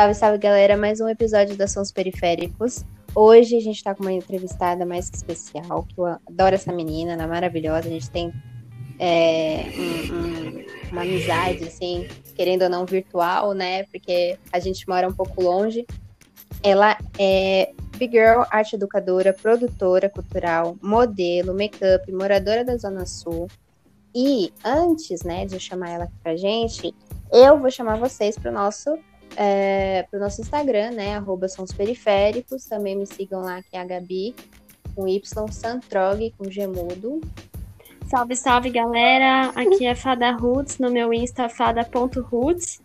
Salve, salve, galera. Mais um episódio da Sons Periféricos. Hoje a gente está com uma entrevistada mais que especial, que eu adoro essa menina, ela é maravilhosa. A gente tem é, um, um, uma amizade, assim, querendo ou não virtual, né? Porque a gente mora um pouco longe. Ela é Big Girl, arte educadora, produtora cultural, modelo, make-up, moradora da Zona Sul. E antes, né, de chamar ela aqui pra gente, eu vou chamar vocês para o nosso é, pro nosso Instagram, né? Arroba são os periféricos. Também me sigam lá, que é a Gabi, com Y, Santrog, com Gemudo. Salve, salve, galera! Aqui é Fada Roots, no meu Insta, fada.roots.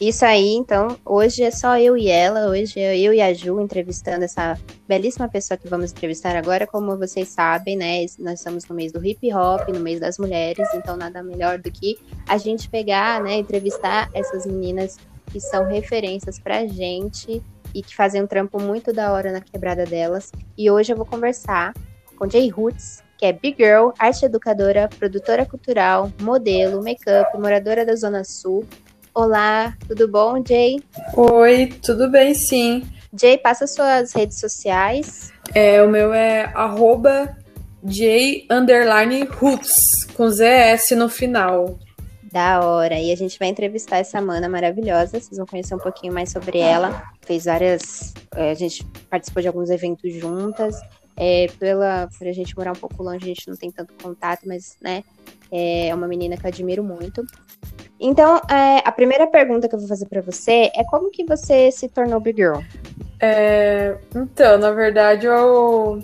Isso aí, então, hoje é só eu e ela, hoje é eu e a Ju entrevistando essa belíssima pessoa que vamos entrevistar agora, como vocês sabem, né, nós estamos no mês do hip hop, no mês das mulheres, então nada melhor do que a gente pegar, né, entrevistar essas meninas que são referências pra gente e que fazem um trampo muito da hora na quebrada delas. E hoje eu vou conversar com Jay Roots, que é Big Girl, arte educadora, produtora cultural, modelo, make-up, moradora da Zona Sul. Olá, tudo bom, Jay? Oi, tudo bem, sim. Jay, passa suas redes sociais. É, o meu é arroba J underline Roots, com ZS no final. Da hora. E a gente vai entrevistar essa mana maravilhosa. Vocês vão conhecer um pouquinho mais sobre ela. Fez várias. É, a gente participou de alguns eventos juntas. É, pela, por a gente morar um pouco longe, a gente não tem tanto contato, mas, né, é uma menina que eu admiro muito. Então, é, a primeira pergunta que eu vou fazer para você é como que você se tornou Big Girl? É, então, na verdade, eu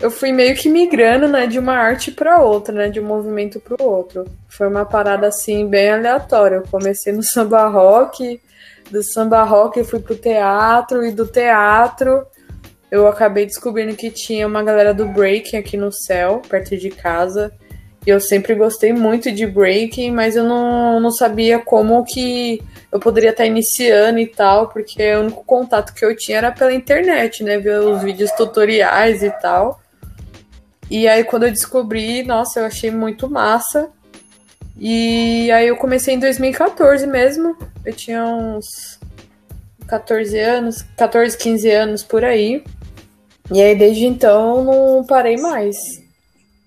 eu fui meio que migrando, né, de uma arte para outra, né, de um movimento para o outro. Foi uma parada assim bem aleatória. Eu comecei no samba rock, do samba rock eu fui pro teatro e do teatro eu acabei descobrindo que tinha uma galera do breaking aqui no céu, perto de casa. E eu sempre gostei muito de breaking, mas eu não, não sabia como que eu poderia estar iniciando e tal, porque o único contato que eu tinha era pela internet, né? Ver os vídeos tutoriais e tal. E aí quando eu descobri, nossa, eu achei muito massa. E aí eu comecei em 2014 mesmo. Eu tinha uns 14 anos, 14, 15 anos por aí. E aí desde então não parei mais.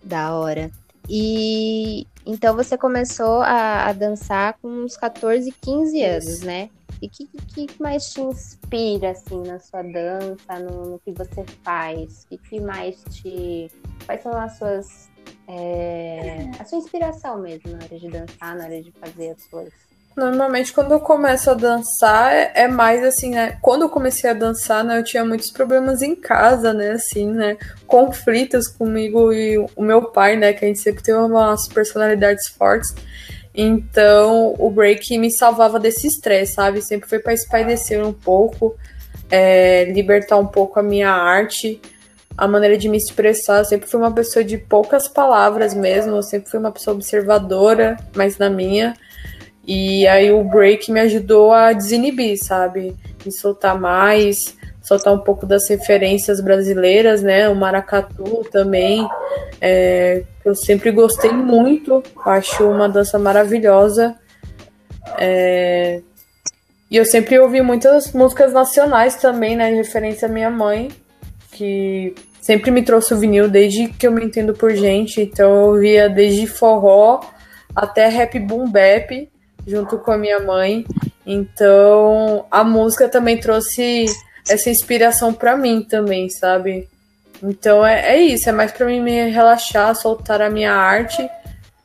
Da hora. E então você começou a, a dançar com uns 14, 15 anos, né? E o que, que, mais te inspira, assim, na sua dança, no, no que você faz? O que, que, mais te... Quais são as suas... É... a sua inspiração mesmo na hora de dançar, na hora de fazer as coisas? Normalmente, quando eu começo a dançar, é, é, mais assim, né? Quando eu comecei a dançar, né, eu tinha muitos problemas em casa, né? Assim, né? Conflitos comigo e o meu pai, né? Que a gente sempre tem umas personalidades fortes. Então, o break me salvava desse estresse, sabe? Sempre foi para espairecer um pouco, é, libertar um pouco a minha arte, a maneira de me expressar. Eu sempre fui uma pessoa de poucas palavras mesmo, eu sempre fui uma pessoa observadora, mas na minha. E aí o break me ajudou a desinibir, sabe? Me soltar mais, soltar um pouco das referências brasileiras, né? O maracatu também, é, eu sempre gostei muito, acho uma dança maravilhosa. É, e eu sempre ouvi muitas músicas nacionais também, né? referência à minha mãe, que sempre me trouxe o vinil desde que eu me entendo por gente. Então eu ouvia desde forró até rap boom bap junto com a minha mãe. Então a música também trouxe essa inspiração para mim também, sabe? Então é, é isso, é mais para mim me relaxar, soltar a minha arte,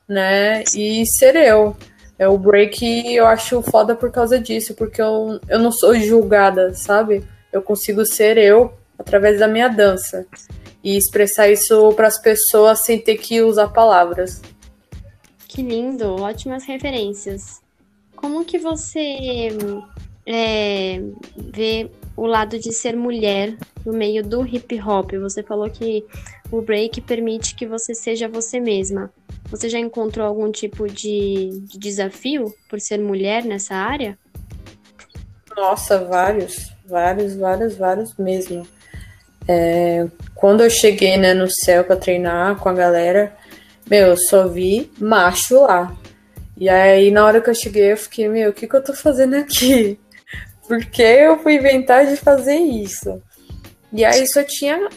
né? E ser eu. É o break eu acho foda por causa disso, porque eu, eu não sou julgada, sabe? Eu consigo ser eu através da minha dança e expressar isso para as pessoas sem ter que usar palavras. Que lindo, ótimas referências. Como que você é, vê o lado de ser mulher no meio do hip hop? Você falou que o break permite que você seja você mesma. Você já encontrou algum tipo de, de desafio por ser mulher nessa área? Nossa, vários, vários, vários, vários mesmo. É, quando eu cheguei né, no céu para treinar com a galera, meu, eu só vi macho lá. E aí, na hora que eu cheguei, eu fiquei, meu, o que, que eu tô fazendo aqui? por que eu fui inventar de fazer isso? E aí só tinha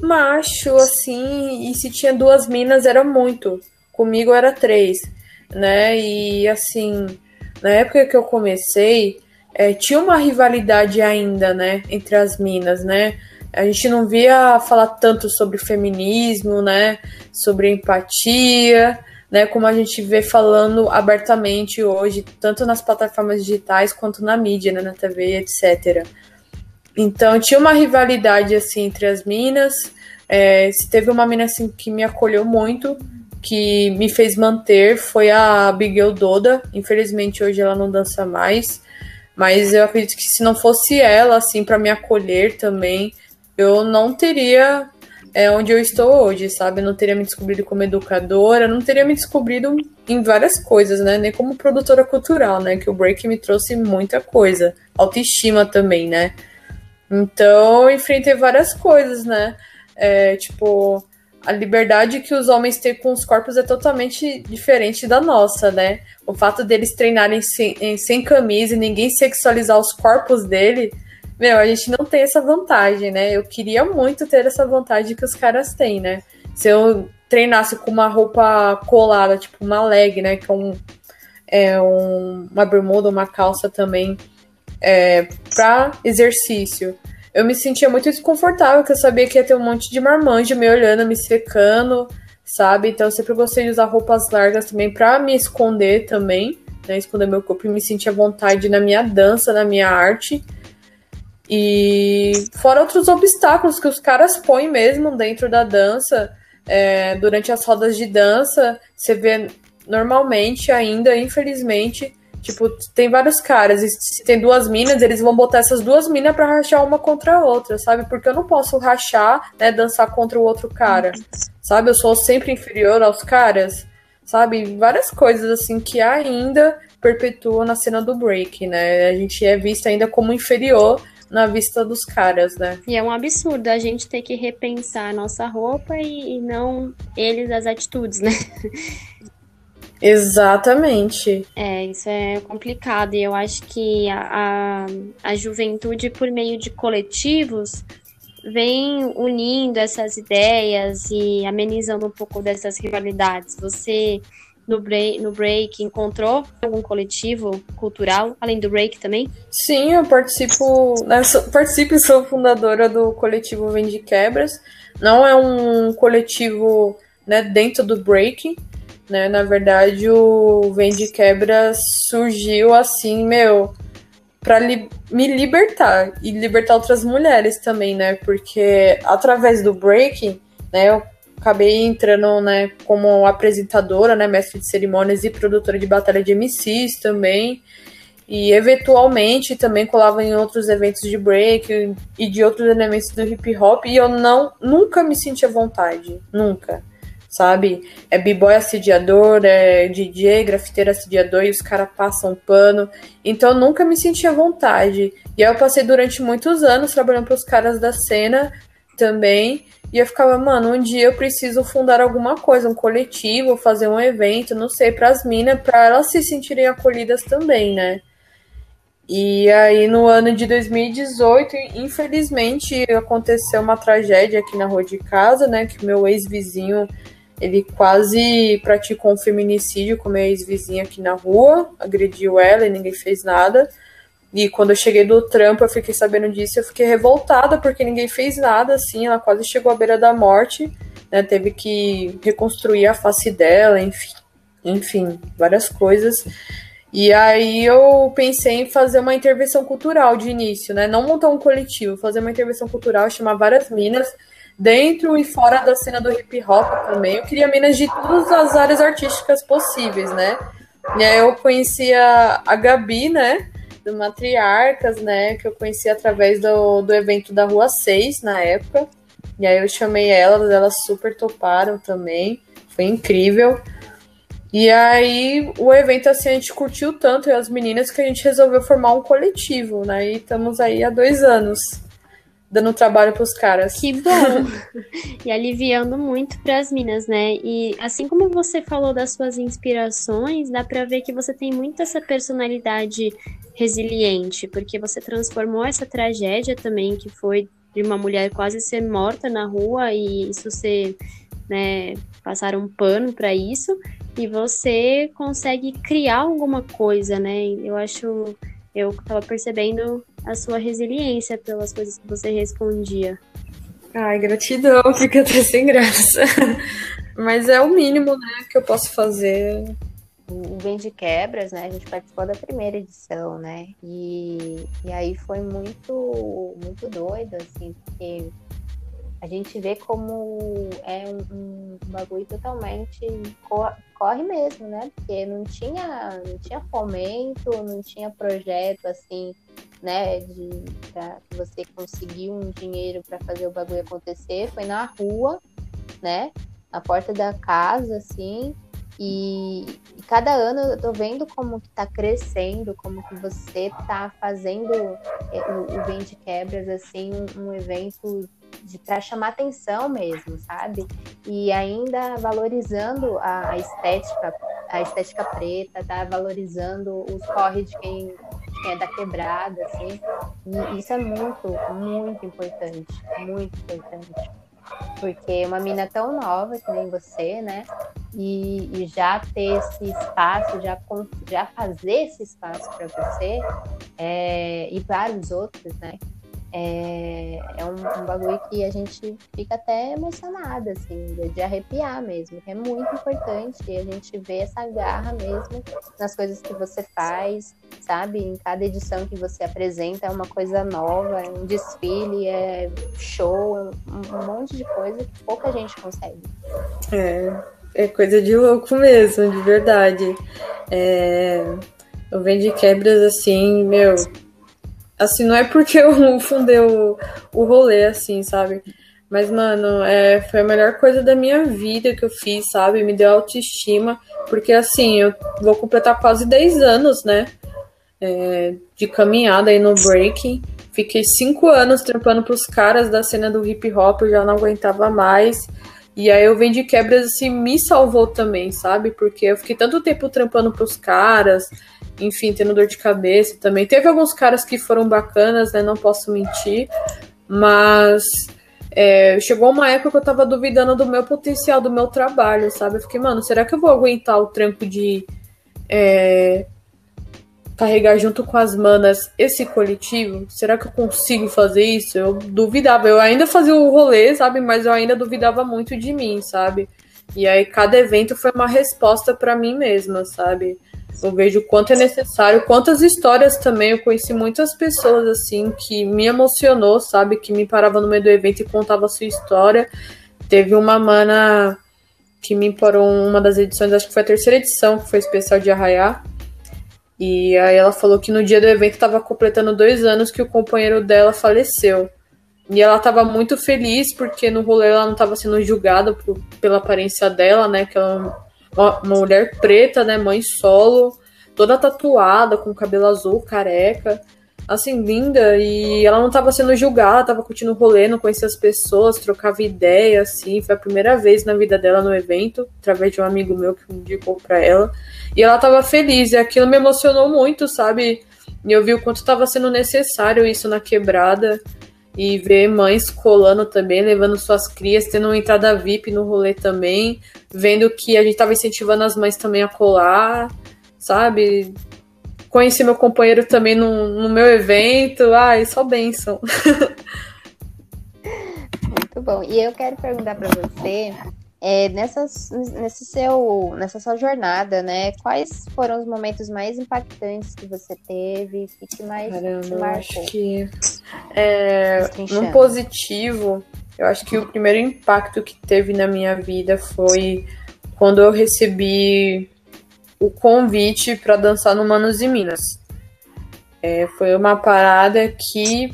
macho, assim, e se tinha duas minas era muito. Comigo era três, né? E assim, na época que eu comecei, é, tinha uma rivalidade ainda, né, entre as minas, né? A gente não via falar tanto sobre feminismo, né? Sobre empatia, né? Como a gente vê falando abertamente hoje, tanto nas plataformas digitais quanto na mídia, né? Na TV, etc. Então tinha uma rivalidade assim entre as minas. É, teve uma mina assim que me acolheu muito, que me fez manter, foi a Abigail Doda. Infelizmente hoje ela não dança mais, mas eu acredito que se não fosse ela assim para me acolher também, eu não teria é, onde eu estou hoje, sabe? Eu não teria me descobrido como educadora, não teria me descobrido em várias coisas, né? Nem como produtora cultural, né? Que o break me trouxe muita coisa. Autoestima também, né? Então, enfrentei várias coisas, né? É, tipo, a liberdade que os homens têm com os corpos é totalmente diferente da nossa, né? O fato deles treinarem sem, sem camisa e ninguém sexualizar os corpos dele meu, a gente não tem essa vantagem, né? Eu queria muito ter essa vantagem que os caras têm, né? Se eu treinasse com uma roupa colada, tipo uma leg, né? Que é, um, é um, uma bermuda, uma calça também, é, pra exercício. Eu me sentia muito desconfortável, porque eu sabia que ia ter um monte de marmanjo me olhando, me secando, sabe? Então eu sempre gostei de usar roupas largas também pra me esconder também, né? Esconder meu corpo e me sentir à vontade na minha dança, na minha arte. E fora outros obstáculos que os caras põem mesmo dentro da dança, é, durante as rodas de dança, você vê normalmente ainda, infelizmente, tipo, tem vários caras, e se tem duas minas, eles vão botar essas duas minas para rachar uma contra a outra, sabe? Porque eu não posso rachar, né, dançar contra o outro cara, sabe? Eu sou sempre inferior aos caras, sabe? Várias coisas assim que ainda perpetuam na cena do break, né? A gente é vista ainda como inferior na vista dos caras, né? E é um absurdo a gente ter que repensar a nossa roupa e, e não eles as atitudes, né? Exatamente. É, isso é complicado. E eu acho que a, a, a juventude, por meio de coletivos, vem unindo essas ideias e amenizando um pouco dessas rivalidades. Você no break, no break encontrou algum coletivo cultural, além do break também? Sim, eu participo, né, sou, participo e sou fundadora do coletivo Vende Quebras. Não é um coletivo né, dentro do break, né? Na verdade, o Vende Quebras surgiu assim, meu, para li me libertar e libertar outras mulheres também, né? Porque através do break, né, eu acabei entrando, né, como apresentadora, né, mestre de cerimônias e produtora de batalha de MCs também. E eventualmente também colava em outros eventos de break e de outros elementos do hip hop e eu não nunca me senti à vontade, nunca. Sabe? É b-boy assediador, é DJ, grafiteiro assediador e os caras passam pano. Então eu nunca me senti à vontade. E aí eu passei durante muitos anos trabalhando para os caras da cena também. E eu ficava, mano, um dia eu preciso fundar alguma coisa, um coletivo, fazer um evento, não sei, para as minas, para elas se sentirem acolhidas também, né? E aí no ano de 2018, infelizmente, aconteceu uma tragédia aqui na rua de casa, né? Que meu ex-vizinho, ele quase praticou um feminicídio com meu ex-vizinha aqui na rua, agrediu ela e ninguém fez nada. E quando eu cheguei do trampo, eu fiquei sabendo disso, eu fiquei revoltada porque ninguém fez nada, assim, ela quase chegou à beira da morte, né? Teve que reconstruir a face dela, enfim, enfim, várias coisas. E aí eu pensei em fazer uma intervenção cultural de início, né? Não montar um coletivo, fazer uma intervenção cultural, chamar várias minas dentro e fora da cena do hip hop também. Eu queria minas de todas as áreas artísticas possíveis, né? E aí eu conhecia a Gabi, né? Do Matriarcas, né? Que eu conheci através do, do evento da Rua 6 na época. E aí eu chamei elas, elas super toparam também. Foi incrível. E aí o evento assim a gente curtiu tanto e as meninas que a gente resolveu formar um coletivo, né? E estamos aí há dois anos, dando trabalho pros caras. Que bom! e aliviando muito para as minas, né? E assim como você falou das suas inspirações, dá para ver que você tem muito essa personalidade resiliente, porque você transformou essa tragédia também, que foi de uma mulher quase ser morta na rua e isso ser, né, passar um pano para isso, e você consegue criar alguma coisa, né? Eu acho, eu estava percebendo a sua resiliência pelas coisas que você respondia. Ai, gratidão, fica até sem graça. Mas é o mínimo, né, que eu posso fazer. O Vem de Quebras, né? A gente participou da primeira edição, né? E, e aí foi muito, muito doido, assim, porque a gente vê como é um, um bagulho totalmente corre mesmo, né? Porque não tinha, não tinha fomento, não tinha projeto assim né, de pra você conseguir um dinheiro para fazer o bagulho acontecer, foi na rua, né, na porta da casa, assim, e, e, cada ano eu tô vendo como que tá crescendo, como que você tá fazendo é, o, o Vem de Quebras, assim, um, um evento de para chamar atenção mesmo, sabe? E ainda valorizando a, a estética, a estética preta, tá valorizando os corre de quem quem é da quebrada, assim. E isso é muito, muito importante. Muito importante. Porque uma mina tão nova que nem você, né? E, e já ter esse espaço, já, já fazer esse espaço para você é, e vários outros, né? É, é um, um, bagulho que a gente fica até emocionada, assim, de, arrepiar mesmo. É muito importante a gente ver essa garra mesmo nas coisas que você faz, sabe? Em cada edição que você apresenta é uma coisa nova, é um desfile, é show, é um, um monte de coisa que pouca gente consegue. É, é coisa de louco mesmo, de verdade. É, eu venho de quebras assim, meu Assim, não é porque eu fundei o, o rolê, assim, sabe? Mas, mano, é, foi a melhor coisa da minha vida que eu fiz, sabe? Me deu autoestima. Porque, assim, eu vou completar quase 10 anos, né? É, de caminhada aí no breaking. Fiquei cinco anos trampando pros caras da cena do hip hop, eu já não aguentava mais. E aí eu vendi quebras, assim, me salvou também, sabe? Porque eu fiquei tanto tempo trampando pros caras, enfim, tendo dor de cabeça também. Teve alguns caras que foram bacanas, né? Não posso mentir. Mas é, chegou uma época que eu tava duvidando do meu potencial, do meu trabalho, sabe? Eu fiquei, mano, será que eu vou aguentar o trampo de é, carregar junto com as manas esse coletivo? Será que eu consigo fazer isso? Eu duvidava. Eu ainda fazia o rolê, sabe? Mas eu ainda duvidava muito de mim, sabe? E aí cada evento foi uma resposta para mim mesma, sabe? Eu vejo o quanto é necessário, quantas histórias também. Eu conheci muitas pessoas assim que me emocionou, sabe? Que me parava no meio do evento e contava a sua história. Teve uma mana que me parou uma das edições, acho que foi a terceira edição, que foi especial de Arraiá. E aí ela falou que no dia do evento estava completando dois anos que o companheiro dela faleceu. E ela estava muito feliz porque no rolê ela não estava sendo julgada por, pela aparência dela, né? Que ela uma, mulher preta, né? Mãe solo, toda tatuada, com cabelo azul, careca. Assim, linda. E ela não tava sendo julgada, tava curtindo o rolê, não conhecia as pessoas, trocava ideia, assim. Foi a primeira vez na vida dela no evento, através de um amigo meu que me indicou pra ela. E ela tava feliz, e aquilo me emocionou muito, sabe? E eu vi o quanto tava sendo necessário isso na quebrada e ver mães colando também, levando suas crias, tendo uma entrada VIP no rolê também, vendo que a gente estava incentivando as mães também a colar, sabe? Conheci meu companheiro também no, no meu evento, ai, só bênção. Muito bom. E eu quero perguntar para você é, nessas, nesse seu, nessa sua jornada, né? Quais foram os momentos mais impactantes que você teve e que mais Caramba, te marcou? Acho que é, no positivo, eu acho que o primeiro impacto que teve na minha vida foi quando eu recebi o convite para dançar no Manos e Minas. É, foi uma parada que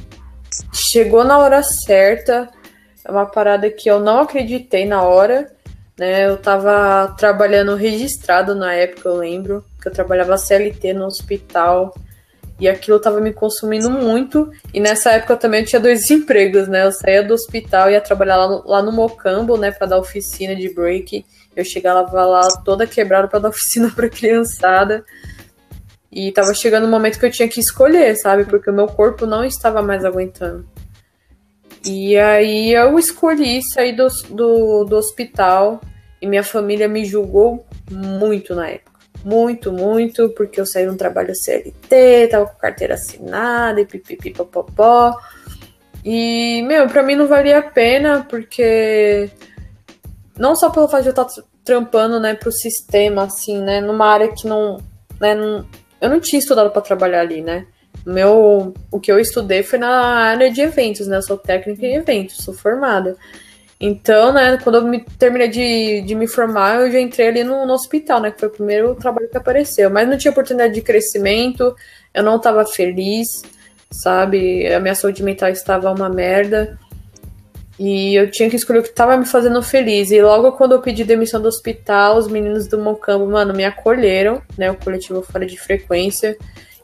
chegou na hora certa, é uma parada que eu não acreditei na hora, né? Eu tava trabalhando registrado na época, eu lembro, que eu trabalhava CLT no hospital. E aquilo tava me consumindo muito. E nessa época eu também tinha dois empregos, né? Eu saía do hospital e ia trabalhar lá no, lá no Mocambo, né? Pra dar oficina de break. Eu chegava lá toda quebrada para dar oficina pra criançada. E tava chegando o um momento que eu tinha que escolher, sabe? Porque o meu corpo não estava mais aguentando. E aí eu escolhi sair do, do, do hospital e minha família me julgou muito na época. Muito, muito, porque eu saí de um trabalho CLT, tava com carteira assinada e pipipipopopó. E, meu, pra mim não valia a pena, porque não só pelo fato de eu estar tá trampando, né, pro sistema, assim, né, numa área que não, né, não, eu não tinha estudado para trabalhar ali, né, meu, o que eu estudei foi na área de eventos, né? Eu sou técnica em eventos, sou formada. Então, né, quando eu me, terminei de, de me formar, eu já entrei ali no, no, hospital, né? Que foi o primeiro trabalho que apareceu. Mas não tinha oportunidade de crescimento, eu não estava feliz, sabe? A minha saúde mental estava uma merda. E eu tinha que escolher o que estava me fazendo feliz. E logo quando eu pedi demissão do hospital, os meninos do Mocambo, mano, me acolheram, né? O coletivo fora de frequência.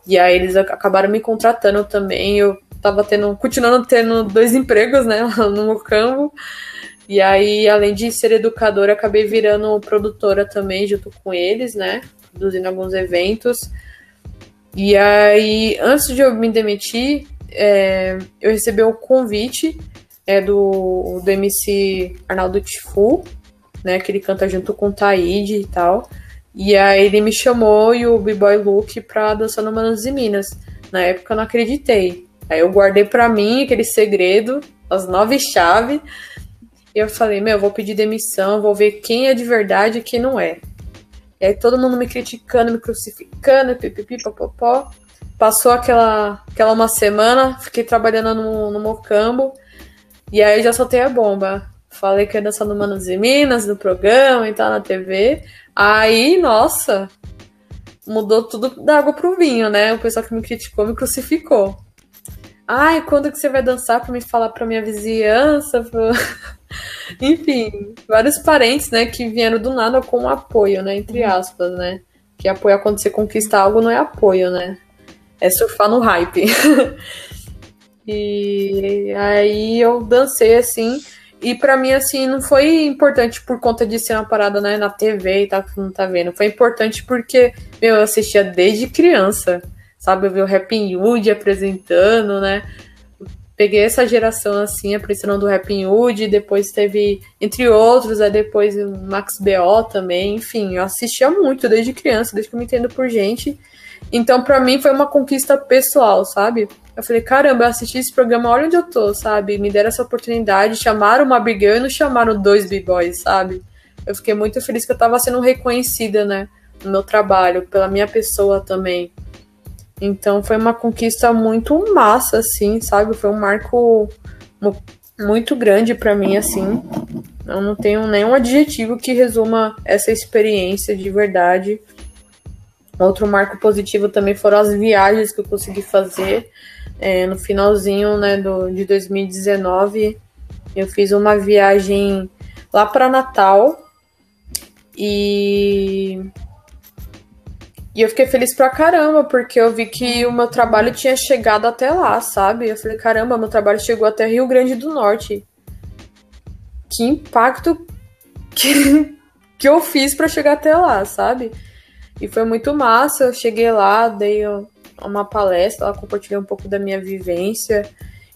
E aí eles acabaram me contratando também. Eu tava tendo, continuando tendo dois empregos, né, no Mocambo. E aí, além de ser educadora, acabei virando produtora também, junto com eles, né? Produzindo alguns eventos. E aí, antes de eu me demitir, é, eu recebi um convite é, do, do MC Arnaldo Tifu, né? Que ele canta junto com o Taíde e tal. E aí ele me chamou e o B-Boy Luke pra dançar no Manos e Minas. Na época eu não acreditei. Aí eu guardei pra mim aquele segredo, as nove chaves. E eu falei, meu, eu vou pedir demissão, vou ver quem é de verdade e quem não é. E aí todo mundo me criticando, me crucificando, pipipi, popopó. Passou aquela, aquela uma semana, fiquei trabalhando no, no Mocambo. E aí já soltei a bomba. Falei que ia dançar no Manos e Minas, no programa e tal, na TV. Aí, nossa, mudou tudo da água pro vinho, né? O pessoal que me criticou me crucificou. Ai, quando que você vai dançar para me falar pra minha vizinhança? Pro... Enfim, vários parentes, né, que vieram do nada com apoio, né, entre uhum. aspas, né? Que apoio quando você conquista algo não é apoio, né? É surfar no hype. e aí eu dancei assim, e para mim, assim, não foi importante por conta de ser uma parada né, na TV e tal, que não tá vendo. Foi importante porque, meu, eu assistia desde criança, sabe? Eu vi o Rap Hood apresentando, né? Peguei essa geração, assim, apresentando do Rap Hood, depois teve, entre outros, aí depois o Max B.O. também, enfim, eu assistia muito desde criança, desde que eu me entendo por gente. Então, para mim, foi uma conquista pessoal, sabe? Eu falei, caramba, eu assisti esse programa, olha onde eu tô, sabe? Me deram essa oportunidade, chamaram uma Big Girl e não chamaram dois B-Boys, sabe? Eu fiquei muito feliz que eu tava sendo reconhecida, né? No meu trabalho, pela minha pessoa também. Então foi uma conquista muito massa, assim, sabe? Foi um marco muito grande para mim, assim. Eu não tenho nenhum adjetivo que resuma essa experiência de verdade. Outro marco positivo também foram as viagens que eu consegui fazer é, no finalzinho né, do, de 2019, eu fiz uma viagem lá para Natal e, e eu fiquei feliz pra caramba, porque eu vi que o meu trabalho tinha chegado até lá, sabe? Eu falei, caramba, meu trabalho chegou até Rio Grande do Norte. Que impacto que, que eu fiz para chegar até lá, sabe? E foi muito massa. Eu cheguei lá, dei uma palestra, ela compartilhou um pouco da minha vivência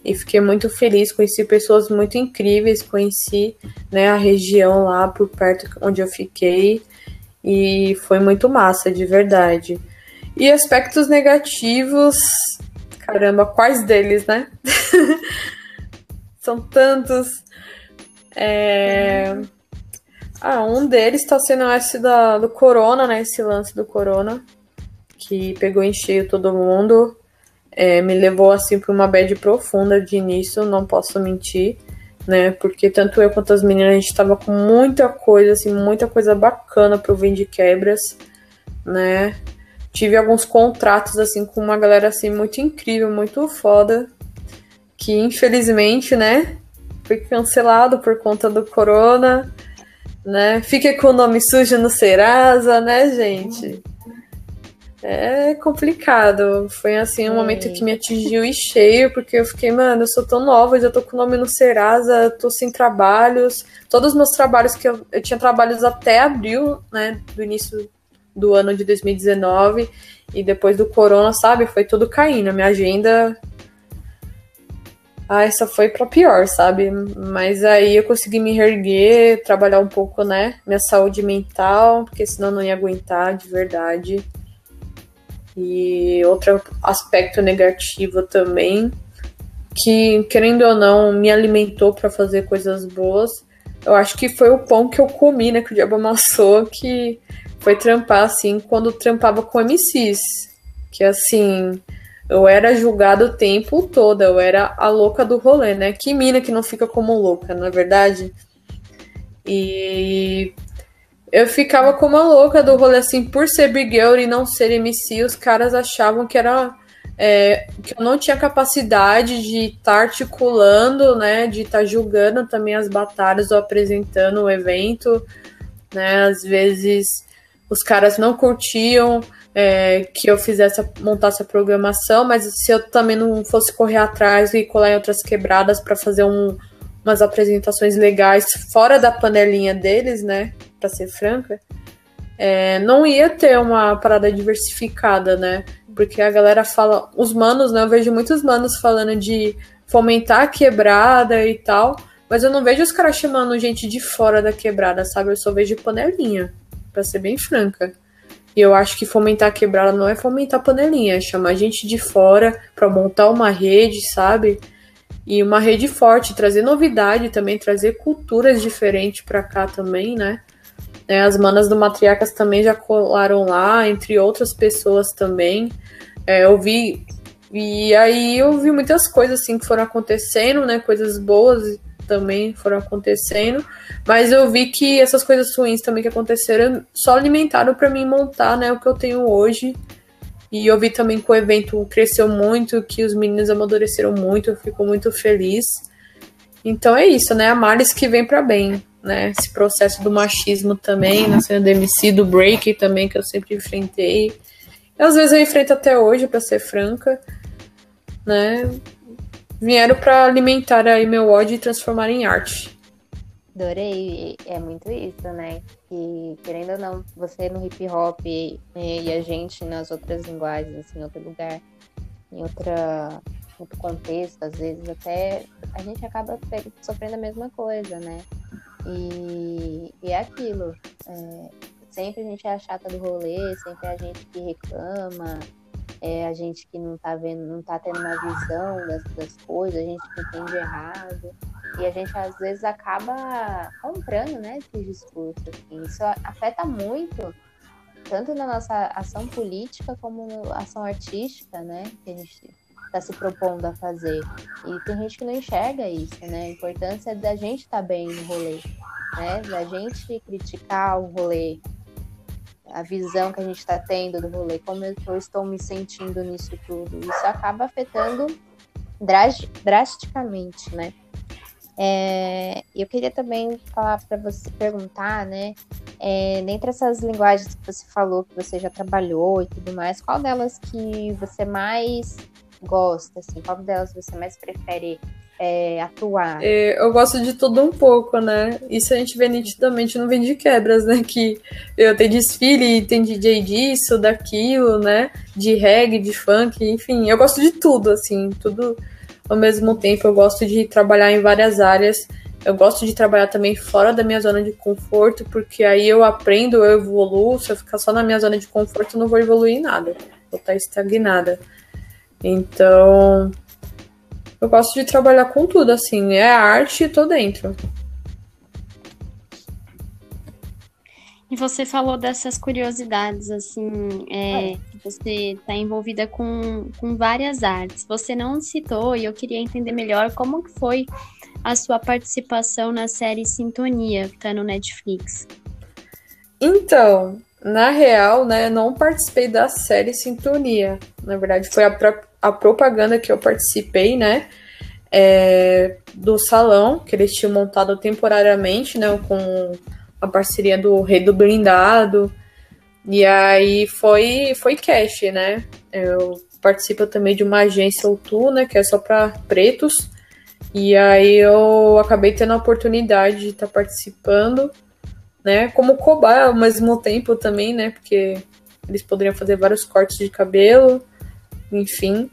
e fiquei muito feliz, conheci pessoas muito incríveis, conheci né, a região lá por perto onde eu fiquei e foi muito massa, de verdade. E aspectos negativos, caramba, quais deles, né? São tantos. É... Ah, um deles está sendo esse da, do corona, né? Esse lance do corona que pegou em cheio todo mundo. É, me levou assim para uma bad profunda de início, não posso mentir, né? Porque tanto eu quanto as meninas a gente tava com muita coisa, assim, muita coisa bacana pro Vende Quebras, né? Tive alguns contratos assim com uma galera assim muito incrível, muito foda, que infelizmente, né, foi cancelado por conta do corona, né? Fique com o nome sujo no Serasa, né, gente? É complicado. Foi assim um momento que me atingiu e cheio, porque eu fiquei, mano, eu sou tão nova, já tô com o nome no Serasa, tô sem trabalhos. Todos os meus trabalhos que eu, eu tinha trabalhos até abril, né, do início do ano de 2019, e depois do corona, sabe, foi tudo caindo. A minha agenda ah, essa foi pra pior, sabe? Mas aí eu consegui me reerguer, trabalhar um pouco, né? Minha saúde mental, porque senão não ia aguentar de verdade. E outro aspecto negativo também, que querendo ou não me alimentou para fazer coisas boas. Eu acho que foi o pão que eu comi, né, que o diabo amassou, que foi trampar assim quando trampava com MCs, que assim, eu era julgada o tempo todo, eu era a louca do rolê, né? Que mina que não fica como louca, não é verdade? E eu ficava como a louca do rolê, assim, por ser Big Girl e não ser MC, os caras achavam que era. É, que eu não tinha capacidade de estar tá articulando, né? De estar tá julgando também as batalhas ou apresentando o evento, né? Às vezes os caras não curtiam é, que eu fizesse, montasse a programação, mas se eu também não fosse correr atrás e colar em outras quebradas para fazer um, umas apresentações legais fora da panelinha deles, né? Para ser franca, é, não ia ter uma parada diversificada, né? Porque a galera fala, os manos, né? Eu vejo muitos manos falando de fomentar a quebrada e tal, mas eu não vejo os caras chamando gente de fora da quebrada, sabe? Eu só vejo panelinha, para ser bem franca. E eu acho que fomentar a quebrada não é fomentar panelinha, é chamar gente de fora para montar uma rede, sabe? E uma rede forte, trazer novidade também, trazer culturas diferentes para cá também, né? Né? As manas do Matriarcas também já colaram lá, entre outras pessoas também. É, eu vi. E aí eu vi muitas coisas assim que foram acontecendo, né? Coisas boas também foram acontecendo. Mas eu vi que essas coisas ruins também que aconteceram só alimentaram para mim montar né, o que eu tenho hoje. E eu vi também que o evento cresceu muito, que os meninos amadureceram muito, eu fico muito feliz. Então é isso, né? A Maris que vem para bem né? Esse processo do machismo também, na cena do MC, do break também, que eu sempre enfrentei. E às vezes eu enfrento até hoje, para ser franca, né? Vieram para alimentar aí meu ódio e transformar em arte. Adorei, é muito isso, né? Que, querendo ou não, você no hip hop e, e a gente nas outras linguagens, assim, em outro lugar, em outra, outro contexto, às vezes até a gente acaba sofrendo a mesma coisa, né? E, e é aquilo. É, sempre a gente é a chata do rolê, sempre é a gente que reclama, é a gente que não tá vendo, não tá tendo uma visão das, das coisas, a gente que entende errado. E a gente às vezes acaba comprando, né, esse discurso. Assim. Isso afeta muito, tanto na nossa ação política como na ação artística, né? Que a gente está se propondo a fazer. E tem gente que não enxerga isso, né? A importância é da gente estar tá bem no rolê, né? Da gente criticar o rolê, a visão que a gente está tendo do rolê, como eu estou me sentindo nisso tudo. Isso acaba afetando drasticamente, né? É, eu queria também falar para você perguntar, né? É, dentre essas linguagens que você falou que você já trabalhou e tudo mais, qual delas que você mais gosta? Assim, qual delas você mais prefere é, atuar? É, eu gosto de tudo um pouco, né? Isso a gente vê nitidamente no Vem de Quebras, né? Que eu tenho desfile, tem DJ disso, daquilo, né? De reggae, de funk, enfim. Eu gosto de tudo, assim, tudo ao mesmo tempo. Eu gosto de trabalhar em várias áreas. Eu gosto de trabalhar também fora da minha zona de conforto, porque aí eu aprendo, eu evoluo. Se eu ficar só na minha zona de conforto, eu não vou evoluir em nada. Vou estar estagnada. Então, eu gosto de trabalhar com tudo, assim, é arte e tô dentro. E você falou dessas curiosidades, assim, é, você está envolvida com, com várias artes. Você não citou, e eu queria entender melhor como que foi a sua participação na série Sintonia, que tá no Netflix. Então, na real, né, não participei da série Sintonia. Na verdade, foi a própria a propaganda que eu participei, né? É, do salão que eles tinham montado temporariamente, né? Com a parceria do Rei do Blindado, E aí foi, foi cash, né? Eu participo também de uma agência Outu, né? Que é só para pretos. E aí eu acabei tendo a oportunidade de estar tá participando, né? Como cobaia ao mesmo tempo também, né? Porque eles poderiam fazer vários cortes de cabelo, enfim.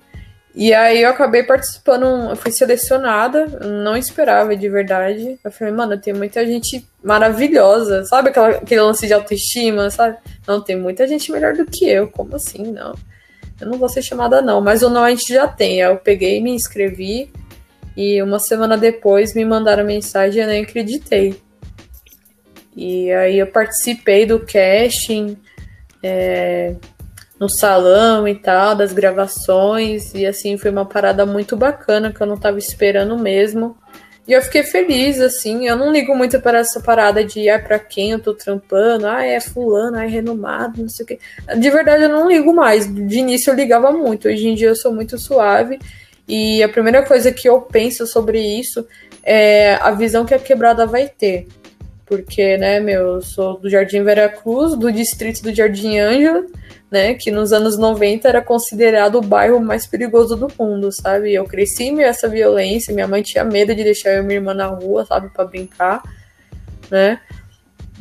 E aí eu acabei participando, eu fui selecionada, não esperava de verdade. Eu falei, mano, tem muita gente maravilhosa, sabe aquela, aquele lance de autoestima, sabe? Não, tem muita gente melhor do que eu, como assim, não? Eu não vou ser chamada não, mas o não a gente já tem. Aí eu peguei, me inscrevi e uma semana depois me mandaram mensagem e eu nem acreditei. E aí eu participei do casting, é, no salão e tal, das gravações, e assim, foi uma parada muito bacana que eu não tava esperando mesmo. E eu fiquei feliz, assim, eu não ligo muito para essa parada de, ah, pra quem eu tô trampando, ah, é fulano, ah, é renomado, não sei o quê. De verdade, eu não ligo mais. De início eu ligava muito, hoje em dia eu sou muito suave. E a primeira coisa que eu penso sobre isso é a visão que a quebrada vai ter. Porque, né, meu, eu sou do Jardim Vera Cruz, do distrito do Jardim Ângela, né? Que nos anos 90 era considerado o bairro mais perigoso do mundo, sabe? Eu cresci meio essa violência, minha mãe tinha medo de deixar eu e minha irmã na rua, sabe, para brincar, né?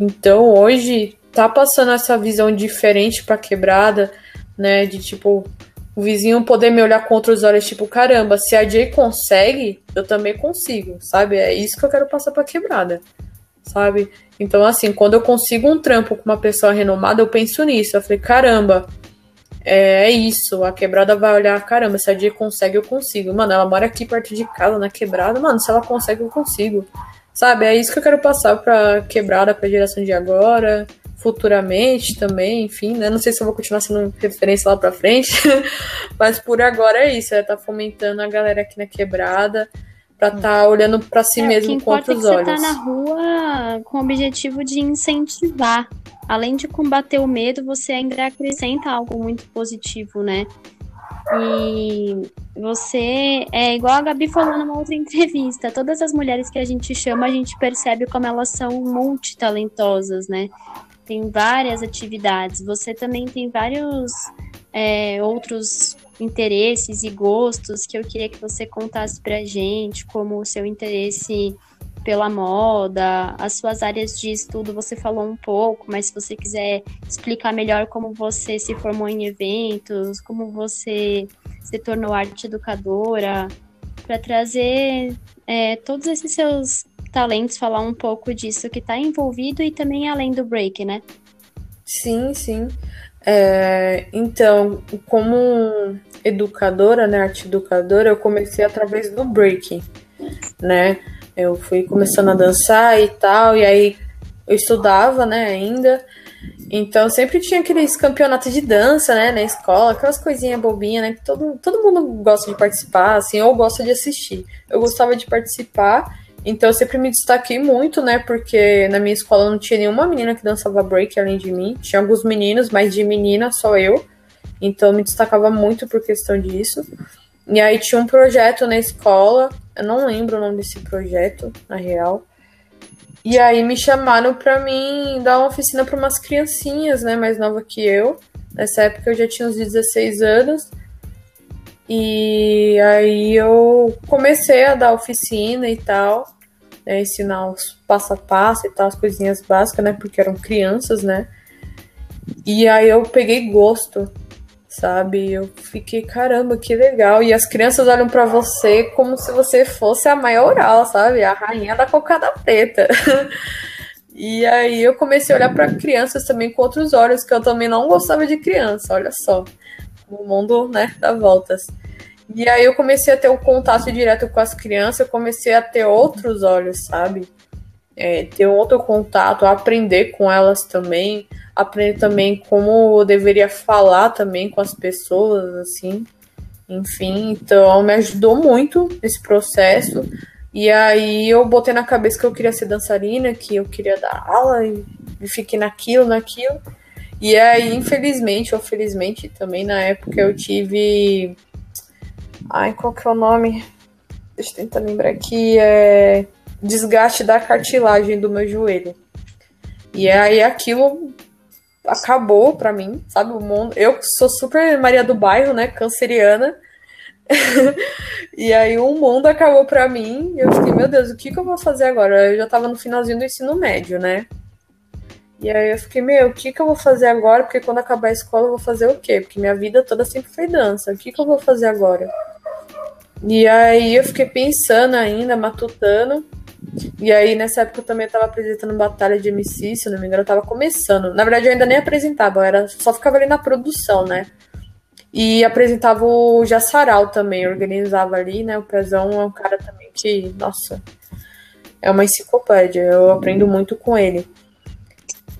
Então hoje tá passando essa visão diferente pra quebrada, né? De tipo, o vizinho poder me olhar com outros olhos, tipo, caramba, se a Jay consegue, eu também consigo, sabe? É isso que eu quero passar pra quebrada, sabe? Então, assim, quando eu consigo um trampo com uma pessoa renomada, eu penso nisso. Eu falei, caramba, é, é isso. A quebrada vai olhar, caramba, se a Dia consegue, eu consigo. Mano, ela mora aqui perto de casa, na quebrada. Mano, se ela consegue, eu consigo. Sabe? É isso que eu quero passar pra quebrada, pra geração de agora, futuramente também, enfim, né? Não sei se eu vou continuar sendo referência lá pra frente, mas por agora é isso. É tá fomentando a galera aqui na quebrada para estar tá olhando para si é, mesmo com outros é olhos. Você tá na rua com o objetivo de incentivar. Além de combater o medo, você ainda acrescenta algo muito positivo, né? E você é igual a Gabi falou numa outra entrevista. Todas as mulheres que a gente chama, a gente percebe como elas são multitalentosas, né? Tem várias atividades. Você também tem vários é, outros interesses e gostos que eu queria que você contasse pra gente, como o seu interesse pela moda, as suas áreas de estudo você falou um pouco, mas se você quiser explicar melhor como você se formou em eventos, como você se tornou arte educadora, para trazer é, todos esses seus talentos, falar um pouco disso que está envolvido e também além do break, né? Sim, sim. É, então, como educadora, né, arte educadora, eu comecei através do breaking, né? Eu fui começando a dançar e tal, e aí eu estudava, né, ainda. Então sempre tinha aqueles campeonatos de dança, né, na escola, aquelas coisinhas bobinhas, né, que todo, todo mundo gosta de participar, assim, ou gosta de assistir. Eu gostava de participar, então eu sempre me destaquei muito, né, porque na minha escola não tinha nenhuma menina que dançava break além de mim. Tinha alguns meninos, mas de menina só eu. Então eu me destacava muito por questão disso. E aí tinha um projeto na escola, eu não lembro o nome desse projeto, na real. E aí me chamaram para mim dar uma oficina para umas criancinhas, né, mais nova que eu. Nessa época eu já tinha uns 16 anos. E aí eu comecei a dar oficina e tal, né, ensinar os passo a passo e tal, as coisinhas básicas, né, porque eram crianças, né. E aí eu peguei gosto sabe? Eu fiquei, caramba, que legal. E as crianças olham para você como se você fosse a maioral, sabe? A rainha da cocada preta. e aí eu comecei a olhar para crianças também com outros olhos, que eu também não gostava de criança, olha só. O mundo, né, dá voltas. E aí eu comecei a ter um contato direto com as crianças, eu comecei a ter outros olhos, sabe? É, ter outro contato, aprender com elas também, aprender também como eu deveria falar também com as pessoas, assim. Enfim, então me ajudou muito nesse processo. E aí eu botei na cabeça que eu queria ser dançarina, que eu queria dar aula e, fiquei naquilo, naquilo. E aí, infelizmente, ou felizmente também na época eu tive. Ai, qual que é o nome? Deixa eu tentar lembrar aqui. É desgaste da cartilagem do meu joelho. E aí aquilo acabou pra mim, sabe? O mundo. Eu sou super Maria do Bairro, né? Canceriana. e aí o mundo acabou pra mim. Eu fiquei, meu Deus, o que, que eu vou fazer agora? Eu já tava no finalzinho do ensino médio, né? E aí eu fiquei, meu, o que, que eu vou fazer agora? Porque quando acabar a escola eu vou fazer o quê? Porque minha vida toda sempre foi dança. O que, que eu vou fazer agora? E aí eu fiquei pensando ainda, matutando. E aí, nessa época, eu também estava apresentando batalha de MC, se não me engano, eu tava começando. Na verdade, eu ainda nem apresentava, era, só ficava ali na produção, né? E apresentava o Jassaral também, organizava ali, né? O Pezão é um cara também que, nossa, é uma enciclopédia, eu aprendo muito com ele.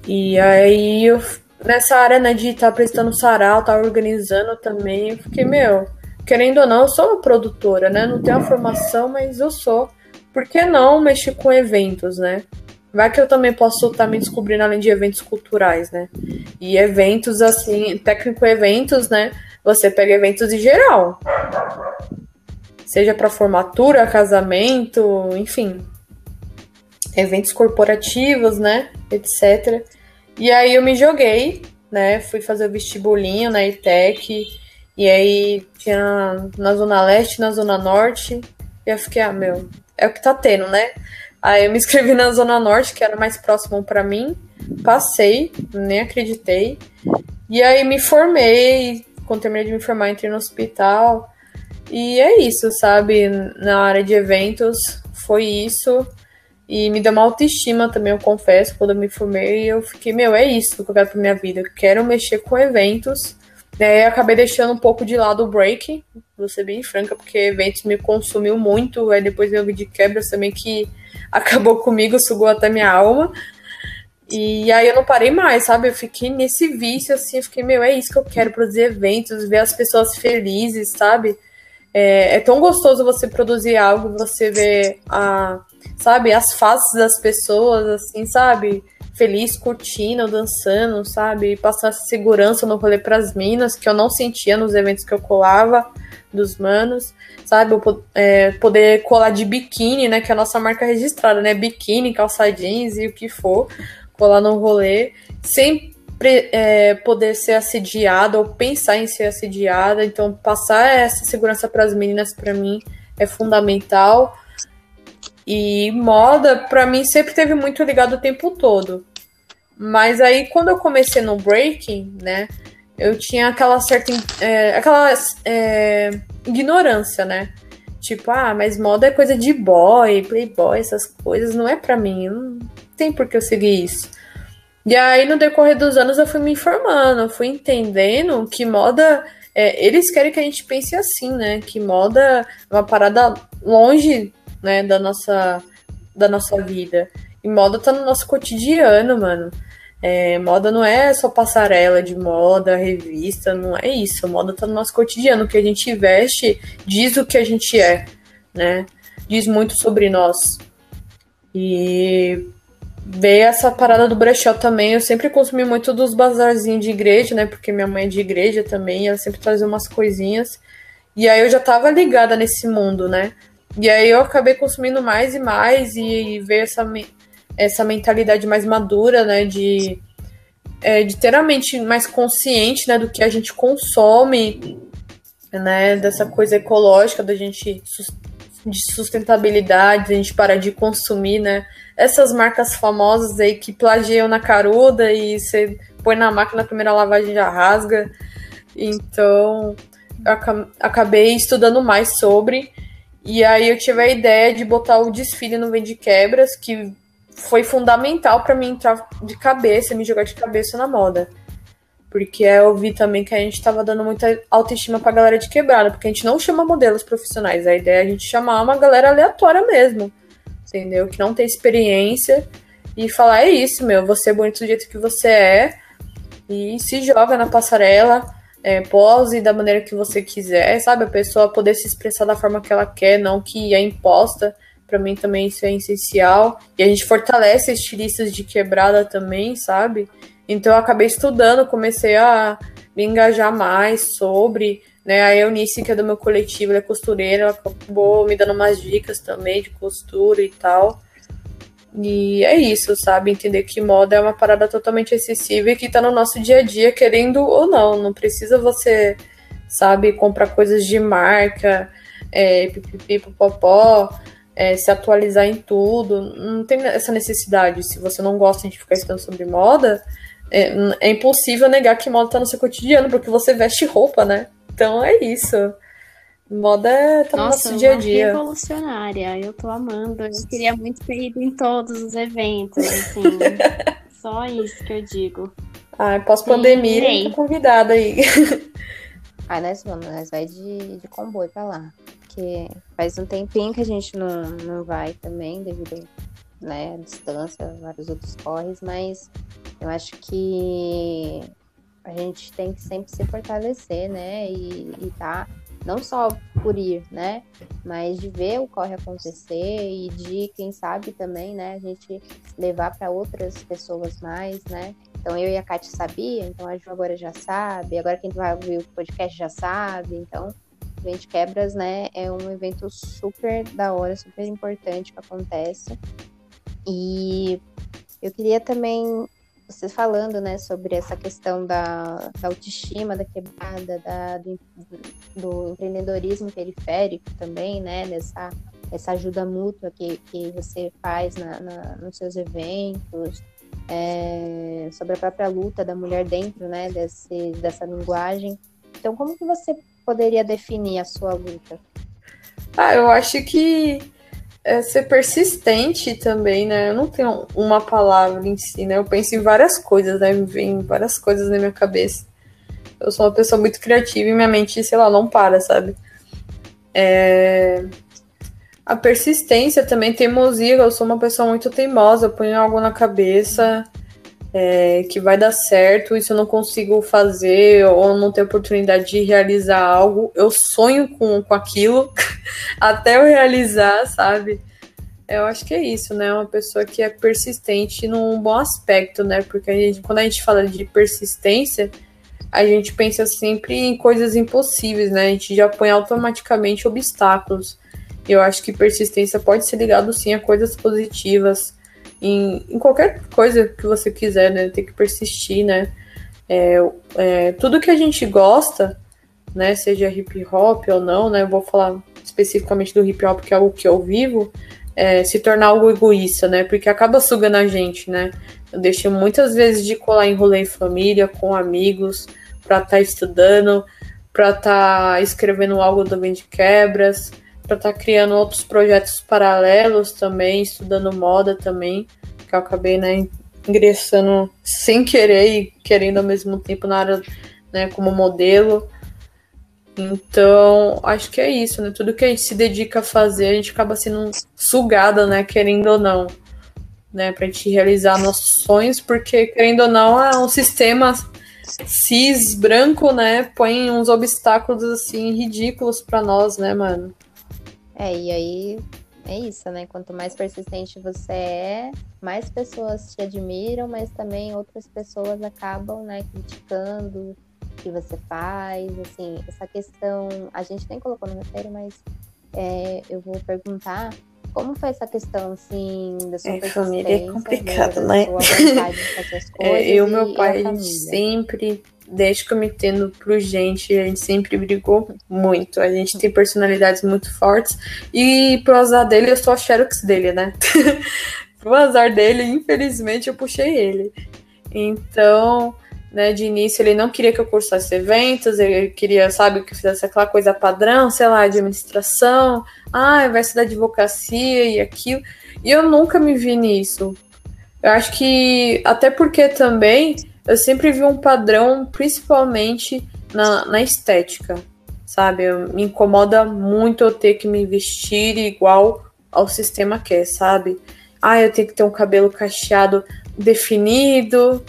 E aí, eu, nessa área, né, de estar tá apresentando sarau, tá organizando também, eu fiquei, meu, querendo ou não, eu sou uma produtora, né? Não tenho a formação, mas eu sou por que não mexer com eventos, né? Vai que eu também posso estar me descobrindo além de eventos culturais, né? E eventos assim, técnico eventos, né? Você pega eventos em geral. Seja para formatura, casamento, enfim. Eventos corporativos, né? Etc. E aí eu me joguei, né? Fui fazer o vestibulinho na ETEC. E aí tinha na Zona Leste, na Zona Norte. E eu fiquei, ah, meu, é o que tá tendo, né? Aí eu me inscrevi na Zona Norte, que era mais próximo para mim. Passei, nem acreditei. E aí me formei, quando terminei de me formar, entrei no hospital. E é isso, sabe? Na área de eventos, foi isso. E me deu uma autoestima também, eu confesso, quando eu me formei. Eu fiquei, meu, é isso que eu quero pra minha vida. Eu quero mexer com eventos Daí eu acabei deixando um pouco de lado o break, vou ser bem franca, porque eventos me consumiu muito. Aí depois vi de quebras também que acabou comigo, sugou até minha alma. E aí eu não parei mais, sabe? Eu fiquei nesse vício, assim, eu fiquei, meu, é isso que eu quero, produzir eventos, ver as pessoas felizes, sabe? É, é tão gostoso você produzir algo, você ver a, sabe, as faces das pessoas, assim, sabe? Feliz, curtindo, dançando, sabe? E passar segurança no rolê pras minas, que eu não sentia nos eventos que eu colava dos manos, sabe? Eu, é, poder colar de biquíni, né? Que é a nossa marca registrada, né? Biquíni, calça jeans e o que for, colar no rolê, sem é, poder ser assediada ou pensar em ser assediada. Então, passar essa segurança para as meninas, para mim, é fundamental. E moda, para mim, sempre teve muito ligado o tempo todo. Mas aí, quando eu comecei no breaking, né, eu tinha aquela certa. É, aquela é, ignorância, né? Tipo, ah, mas moda é coisa de boy, playboy, essas coisas, não é para mim. Não tem por que eu seguir isso. E aí, no decorrer dos anos, eu fui me informando, fui entendendo que moda. É, eles querem que a gente pense assim, né? Que moda é uma parada longe né, da nossa, da nossa vida. E moda tá no nosso cotidiano, mano. É, moda não é só passarela de moda, revista, não é isso. Moda tá no nosso cotidiano. O que a gente veste diz o que a gente é, né? Diz muito sobre nós. E ver essa parada do brechó também. Eu sempre consumi muito dos bazarzinhos de igreja, né? Porque minha mãe é de igreja também, ela sempre trazia umas coisinhas. E aí eu já tava ligada nesse mundo, né? E aí eu acabei consumindo mais e mais e ver essa, essa mentalidade mais madura, né? De, é, de ter a mente mais consciente né, do que a gente consome, né? Dessa coisa ecológica, da gente de sustentabilidade, a gente parar de consumir, né? Essas marcas famosas aí que plagiam na caruda e você põe na máquina, a primeira lavagem já rasga. Então, acabei estudando mais sobre e aí eu tive a ideia de botar o desfile no Vende Quebras, que foi fundamental para mim entrar de cabeça, me jogar de cabeça na moda. Porque eu vi também que a gente tava dando muita autoestima pra galera de quebrada, porque a gente não chama modelos profissionais, a ideia é a gente chamar uma galera aleatória mesmo, entendeu? Que não tem experiência e falar: é isso, meu, você é bonito do jeito que você é, e se joga na passarela é, pose da maneira que você quiser, sabe? A pessoa poder se expressar da forma que ela quer, não que é imposta. Para mim também isso é essencial. E a gente fortalece estilistas de quebrada também, sabe? Então eu acabei estudando, comecei a me engajar mais sobre, né? A Eunice, que é do meu coletivo, ela é costureira, ela acabou me dando umas dicas também de costura e tal. E é isso, sabe? Entender que moda é uma parada totalmente acessível e que tá no nosso dia a dia, querendo ou não. Não precisa você, sabe, comprar coisas de marca, é, pipipi, popopó, é, se atualizar em tudo. Não tem essa necessidade. Se você não gosta de ficar estudando sobre moda, é, é impossível negar que moda tá no seu cotidiano, porque você veste roupa, né? Então é isso. Moda tá no nosso dia a dia. revolucionária. Eu tô amando. Eu queria muito ter ido em todos os eventos, assim. Só isso que eu digo. Ah, pós-pandemia, Sim, tô convidada aí. Aí nós vamos, nós vai de, de comboio pra lá. Porque faz um tempinho que a gente não, não vai também, devido né, à distância, vários outros corres, mas eu acho que a gente tem que sempre se fortalecer, né? E, e tá não só por ir, né? Mas de ver o corre acontecer e de, quem sabe também, né? A gente levar para outras pessoas mais, né? Então eu e a Kátia sabia, então a Ju agora já sabe, agora quem vai ouvir o podcast já sabe, então Evento Quebras, né, é um evento super da hora, super importante que acontece. E eu queria também, você falando, né, sobre essa questão da, da autoestima, da quebrada, da, do, do empreendedorismo periférico também, né, dessa essa ajuda mútua que, que você faz na, na nos seus eventos, é, sobre a própria luta da mulher dentro, né, desse, dessa linguagem. Então, como que você poderia definir a sua luta? Ah, eu acho que é ser persistente também, né? Eu não tenho uma palavra em si, né? Eu penso em várias coisas, né? Vem várias coisas na minha cabeça. Eu sou uma pessoa muito criativa e minha mente, sei lá, não para, sabe? É... A persistência também, teimosia. Eu sou uma pessoa muito teimosa, eu ponho algo na cabeça é, que vai dar certo, e se eu não consigo fazer ou não ter oportunidade de realizar algo, eu sonho com, com aquilo até eu realizar, sabe? Eu acho que é isso, né? Uma pessoa que é persistente num bom aspecto, né? Porque a gente, quando a gente fala de persistência, a gente pensa sempre em coisas impossíveis, né? A gente já põe automaticamente obstáculos. Eu acho que persistência pode ser ligado sim a coisas positivas, em, em qualquer coisa que você quiser, né? Tem que persistir, né? É, é, tudo que a gente gosta, né? Seja hip hop ou não, né? Vou falar especificamente do hip hop, que é algo que eu vivo, é, se tornar algo egoísta, né? Porque acaba sugando a gente, né? Eu deixei muitas vezes de colar em rolê em família, com amigos, para estar tá estudando, para estar tá escrevendo algo do Vende Quebras, para estar tá criando outros projetos paralelos também, estudando moda também, que eu acabei, né, ingressando sem querer e querendo ao mesmo tempo na área, né, como modelo. Então, acho que é isso, né? Tudo que a gente se dedica a fazer, a gente acaba sendo sugada, né, querendo ou não, né, pra gente realizar nossos sonhos, porque querendo ou não, é um sistema cis branco, né, põe uns obstáculos assim ridículos para nós, né, mano? É, e aí é isso, né? Quanto mais persistente você é, mais pessoas te admiram, mas também outras pessoas acabam, né, criticando o que você faz, assim, essa questão, a gente nem colocou no roteiro, mas é, eu vou perguntar como foi essa questão, assim, da sua é, família é complicado, né? é, eu e meu pai, a, a gente sempre desde que eu me entendo por gente, a gente sempre brigou muito. A gente tem personalidades muito fortes. E pro azar dele, eu sou a Xerox dele, né? pro azar dele, infelizmente, eu puxei ele. Então, né, de início, ele não queria que eu cursasse eventos, ele queria, sabe, que eu fizesse aquela coisa padrão, sei lá, administração, ah, vai ser advocacia e aquilo. E eu nunca me vi nisso. Eu acho que, até porque também eu sempre vi um padrão, principalmente na, na estética, sabe? Me incomoda muito eu ter que me vestir igual ao sistema quer, sabe? Ah, eu tenho que ter um cabelo cacheado definido,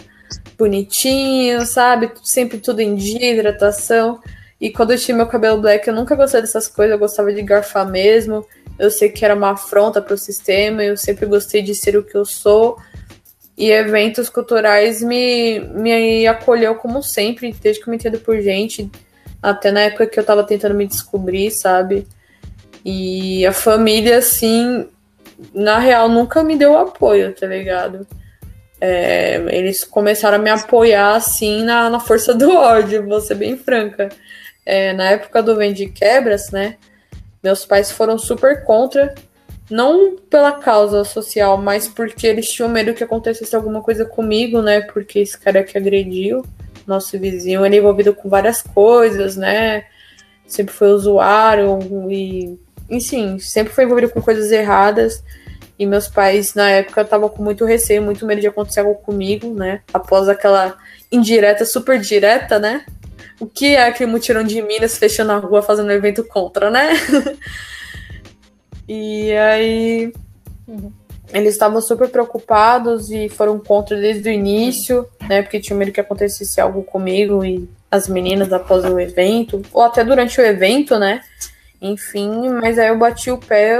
bonitinho, sabe? Sempre tudo em dia, hidratação. E quando eu tinha meu cabelo black, eu nunca gostei dessas coisas, eu gostava de garfar mesmo. Eu sei que era uma afronta para o sistema, eu sempre gostei de ser o que eu sou e eventos culturais me, me acolheu como sempre, desde que eu me entendo por gente, até na época que eu tava tentando me descobrir, sabe? E a família, assim, na real, nunca me deu apoio, tá ligado? É, eles começaram a me apoiar assim na, na força do ódio, vou ser bem franca. É, na época do Vende Quebras, né? Meus pais foram super contra, não pela causa social, mas porque eles tinham medo que acontecesse alguma coisa comigo, né? Porque esse cara que agrediu nosso vizinho, ele é envolvido com várias coisas, né? Sempre foi usuário e, enfim, sempre foi envolvido com coisas erradas. E meus pais, na época, estavam com muito receio, muito medo de acontecer algo comigo, né? Após aquela indireta, super direta, né? O que é aquele mutirão de Minas fechando a rua fazendo evento contra, né? e aí. Eles estavam super preocupados e foram contra desde o início, né? Porque tinham medo que acontecesse algo comigo e as meninas após o evento, ou até durante o evento, né? Enfim, mas aí eu bati o pé,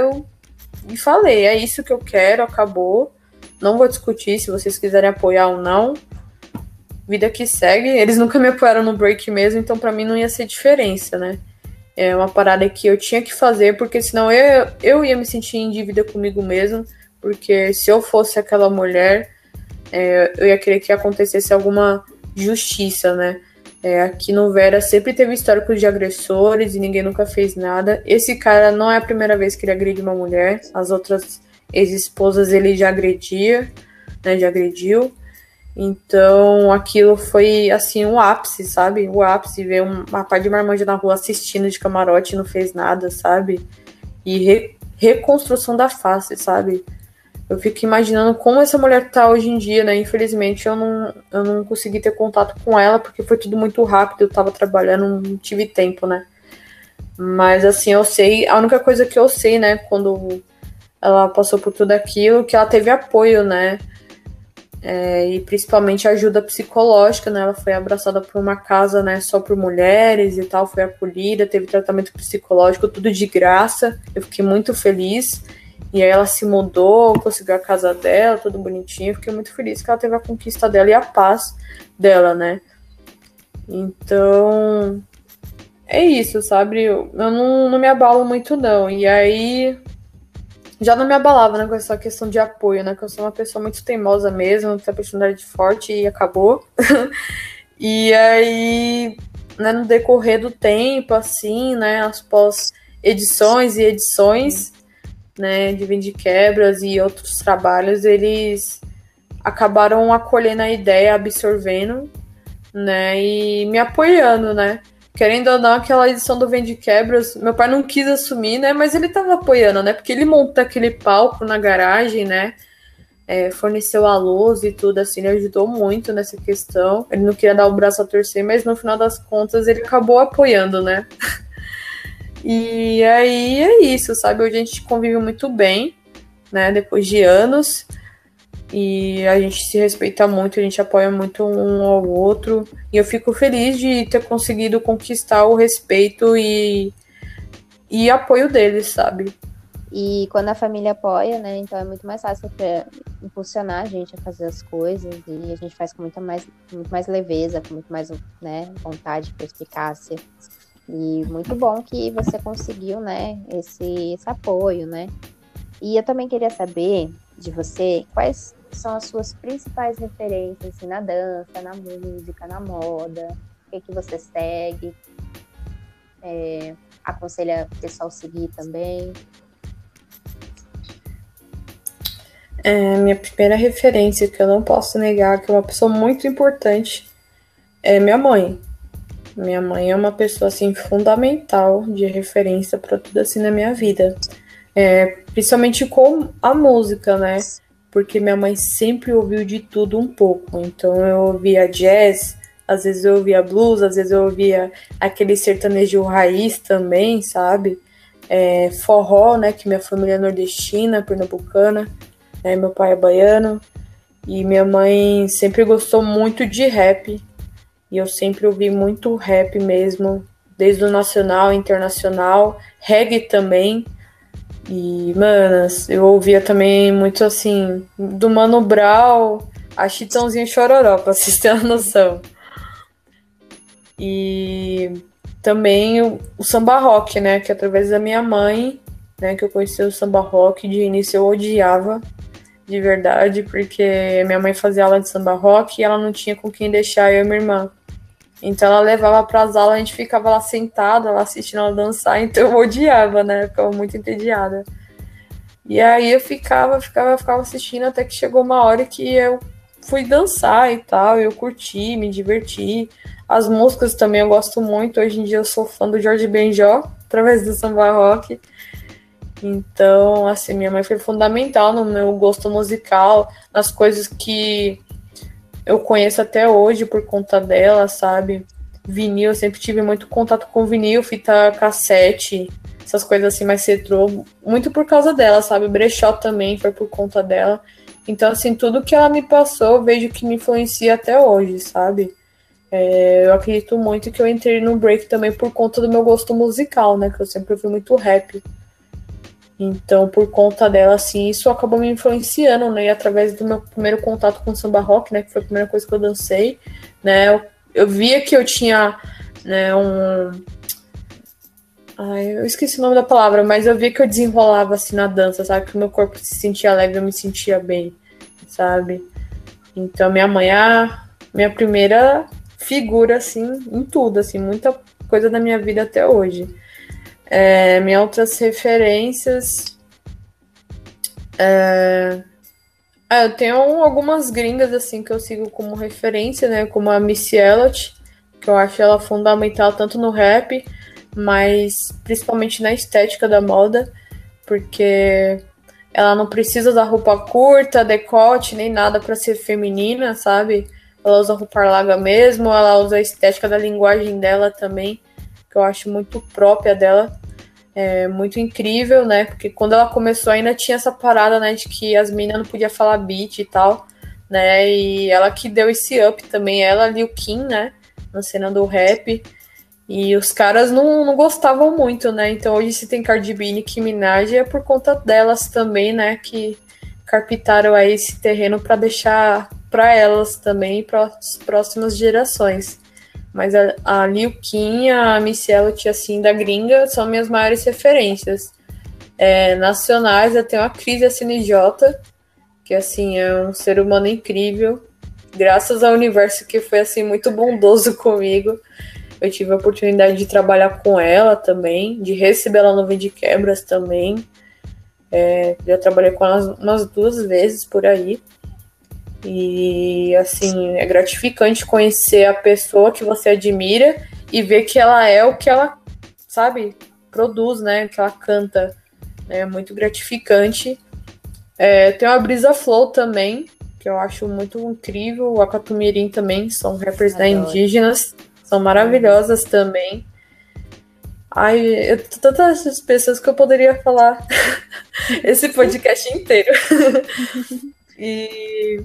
e falei, é isso que eu quero, acabou. Não vou discutir se vocês quiserem apoiar ou não. Vida que segue. Eles nunca me apoiaram no break mesmo, então para mim não ia ser diferença, né? É uma parada que eu tinha que fazer, porque senão eu, eu ia me sentir em dívida comigo mesmo. Porque se eu fosse aquela mulher, é, eu ia querer que acontecesse alguma justiça, né? É, aqui no Vera sempre teve históricos de agressores e ninguém nunca fez nada. Esse cara não é a primeira vez que ele agride uma mulher. As outras ex-esposas ele já agredia, né? Já agrediu. Então aquilo foi assim um ápice, sabe? O ápice ver uma parte de marmanja na rua assistindo de camarote e não fez nada, sabe? E re reconstrução da face, sabe? eu fico imaginando como essa mulher tá hoje em dia, né? Infelizmente eu não, eu não consegui ter contato com ela porque foi tudo muito rápido, eu tava trabalhando, não tive tempo, né? Mas assim, eu sei, a única coisa que eu sei, né, quando ela passou por tudo aquilo, que ela teve apoio, né? É, e principalmente ajuda psicológica, né? Ela foi abraçada por uma casa, né, só por mulheres e tal, foi acolhida, teve tratamento psicológico, tudo de graça. Eu fiquei muito feliz. E aí ela se mudou, conseguiu a casa dela, tudo bonitinho. Fiquei muito feliz que ela teve a conquista dela e a paz dela, né? Então, é isso, sabe? Eu, eu não, não me abalo muito, não. E aí, já não me abalava, né, com essa questão de apoio, né? Que eu sou uma pessoa muito teimosa mesmo, tenho a personalidade forte e acabou. e aí, né, no decorrer do tempo, assim, né, após edições e edições, né, de Vende Quebras e outros trabalhos, eles acabaram acolhendo a ideia, absorvendo, né, e me apoiando, né. Querendo ou não, aquela edição do Vende Quebras, meu pai não quis assumir, né, mas ele tava apoiando, né, porque ele montou aquele palco na garagem, né, é, forneceu a luz e tudo, assim, ele ajudou muito nessa questão. Ele não queria dar o braço a torcer, mas no final das contas ele acabou apoiando, né. E aí é isso, sabe? Hoje a gente convive muito bem, né? Depois de anos. E a gente se respeita muito, a gente apoia muito um ao outro. E eu fico feliz de ter conseguido conquistar o respeito e, e apoio deles, sabe? E quando a família apoia, né? Então é muito mais fácil para impulsionar a gente a fazer as coisas e a gente faz com muito mais, muito mais leveza, com muito mais né, vontade, perspicácia. E muito bom que você conseguiu, né, esse, esse apoio, né? E eu também queria saber de você quais são as suas principais referências assim, na dança, na música, na moda, o que, que você segue, é, aconselha o pessoal seguir também. É, minha primeira referência, que eu não posso negar, que é uma pessoa muito importante, é minha mãe. Minha mãe é uma pessoa assim fundamental de referência para tudo assim na minha vida. É, principalmente com a música, né? Porque minha mãe sempre ouviu de tudo um pouco. Então eu ouvia jazz, às vezes eu ouvia blues, às vezes eu ouvia aquele sertanejo raiz também, sabe? É, forró, né? Que minha família é nordestina, pernambucana, né? Meu pai é baiano. E minha mãe sempre gostou muito de rap. E eu sempre ouvi muito rap mesmo, desde o nacional, internacional, reggae também. E, manas, eu ouvia também muito assim, do Mano Brown a Chitãozinho Chororó, pra vocês terem noção. E também o, o samba rock, né? Que através da minha mãe né, que eu conheci o samba rock. De início eu odiava, de verdade, porque minha mãe fazia aula de samba rock e ela não tinha com quem deixar eu e minha irmã. Então ela levava para as aulas, a gente ficava lá sentada, lá assistindo ela dançar, então eu odiava, né? Eu ficava muito entediada. E aí eu ficava, ficava, ficava assistindo até que chegou uma hora que eu fui dançar e tal, eu curti, me diverti. As músicas também eu gosto muito. Hoje em dia eu sou fã do Jorge Benjó, através do samba rock. Então, assim, minha mãe foi fundamental no meu gosto musical, nas coisas que eu conheço até hoje por conta dela, sabe? Vinil, eu sempre tive muito contato com vinil, fita cassete, essas coisas assim mais retrô, muito por causa dela, sabe? Brechó também foi por conta dela. Então, assim, tudo que ela me passou, eu vejo que me influencia até hoje, sabe? É, eu acredito muito que eu entrei no break também por conta do meu gosto musical, né? Que eu sempre fui muito rap. Então, por conta dela, assim, isso acabou me influenciando, né? E através do meu primeiro contato com o samba rock, né? Que foi a primeira coisa que eu dancei, né? Eu, eu via que eu tinha, né, um... Ai, eu esqueci o nome da palavra, mas eu via que eu desenrolava, assim, na dança, sabe? Que o meu corpo se sentia leve, eu me sentia bem, sabe? Então, minha mãe é a minha primeira figura, assim, em tudo, assim, muita coisa da minha vida até hoje. É, minhas outras referências. É... Ah, eu tenho algumas gringas assim que eu sigo como referência, né? Como a Missy Elliott, que eu acho ela fundamental tanto no rap, mas principalmente na estética da moda, porque ela não precisa da roupa curta, decote, nem nada para ser feminina, sabe? Ela usa roupa larga mesmo, ela usa a estética da linguagem dela também, que eu acho muito própria dela é, muito incrível, né? Porque quando ela começou ainda tinha essa parada, né, de que as meninas não podiam falar beat e tal, né? E ela que deu esse up também, ela e o Kim, né? Na cena do rap. E os caras não, não gostavam muito, né? Então hoje se tem Cardi B e Nicki Minaj é por conta delas também, né? Que carpitaram aí esse terreno para deixar para elas também para as próximas gerações. Mas a, a Liu Kim, a Elliott, assim, da gringa, são minhas maiores referências. É, nacionais, eu tenho a Cris SNJ, que, assim, é um ser humano incrível. Graças ao universo que foi, assim, muito bondoso comigo. Eu tive a oportunidade de trabalhar com ela também, de receber ela no Vende Quebras também. É, já trabalhei com ela umas duas vezes por aí. E assim, é gratificante conhecer a pessoa que você admira e ver que ela é o que ela, sabe, produz, né? Que ela canta. É muito gratificante. É, tem a Brisa Flow também, que eu acho muito incrível. O Acatumirim também, são rappers da indígenas, são maravilhosas também. Ai, eu, tantas pessoas que eu poderia falar esse podcast inteiro. e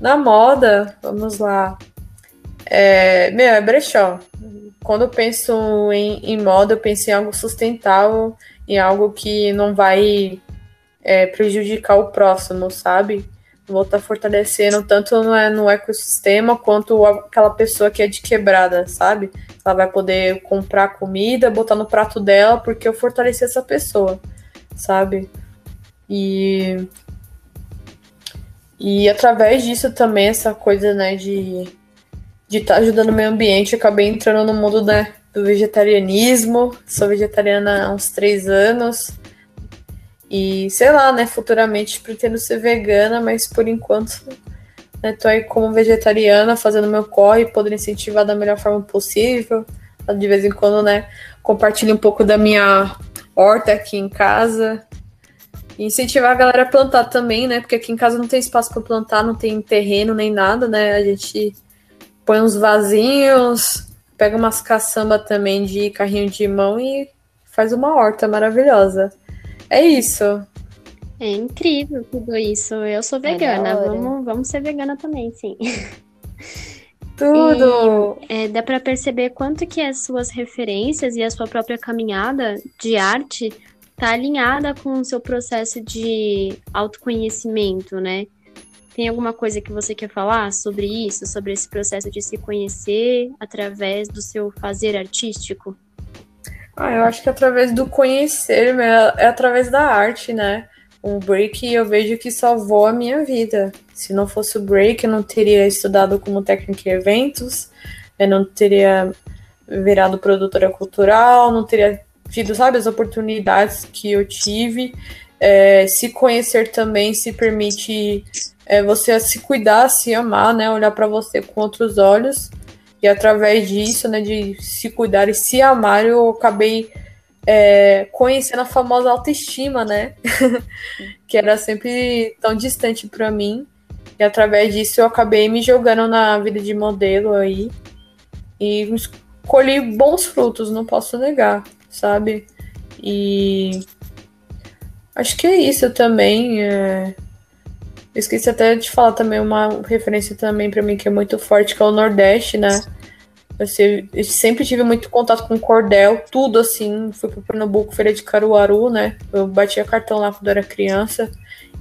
na moda, vamos lá. É, meu, é brechó. Quando eu penso em, em moda, eu penso em algo sustentável, em algo que não vai é, prejudicar o próximo, sabe? Vou estar tá fortalecendo tanto no, no ecossistema quanto aquela pessoa que é de quebrada, sabe? Ela vai poder comprar comida, botar no prato dela, porque eu fortaleci essa pessoa, sabe? E e através disso também, essa coisa, né, de de estar tá ajudando o meio ambiente, acabei entrando no mundo né, do vegetarianismo. Sou vegetariana há uns três anos. E sei lá, né, futuramente pretendo ser vegana, mas por enquanto né, tô aí como vegetariana, fazendo meu corre, poder incentivar da melhor forma possível. De vez em quando, né, compartilho um pouco da minha horta aqui em casa. E incentivar a galera a plantar também, né? Porque aqui em casa não tem espaço para plantar, não tem terreno nem nada, né? A gente põe uns vasinhos, pega umas caçamba também de carrinho de mão e faz uma horta maravilhosa. É isso. É incrível tudo isso. Eu sou é vegana. Vamos, vamos ser vegana também, sim. Tudo! E, é, dá para perceber quanto que as suas referências e a sua própria caminhada de arte tá alinhada com o seu processo de autoconhecimento, né? Tem alguma coisa que você quer falar sobre isso, sobre esse processo de se conhecer através do seu fazer artístico? Ah, eu acho que através do conhecer, é, através da arte, né? O break eu vejo que salvou a minha vida. Se não fosse o break, eu não teria estudado como técnica em eventos, eu não teria virado produtora cultural, não teria tido, sabe, as oportunidades que eu tive. É, se conhecer também se permite é, você se cuidar, se amar, né? Olhar para você com outros olhos. E através disso, né, de se cuidar e se amar, eu acabei é, conhecendo a famosa autoestima, né? que era sempre tão distante para mim. E através disso eu acabei me jogando na vida de modelo aí. E colhi bons frutos, não posso negar, sabe? E acho que é isso também. É... Esqueci até de falar também uma referência também para mim que é muito forte, que é o Nordeste, né? Eu, sempre tive muito contato com cordel, tudo assim. Fui pro Pernambuco, Feira de Caruaru, né? Eu batia cartão lá quando era criança.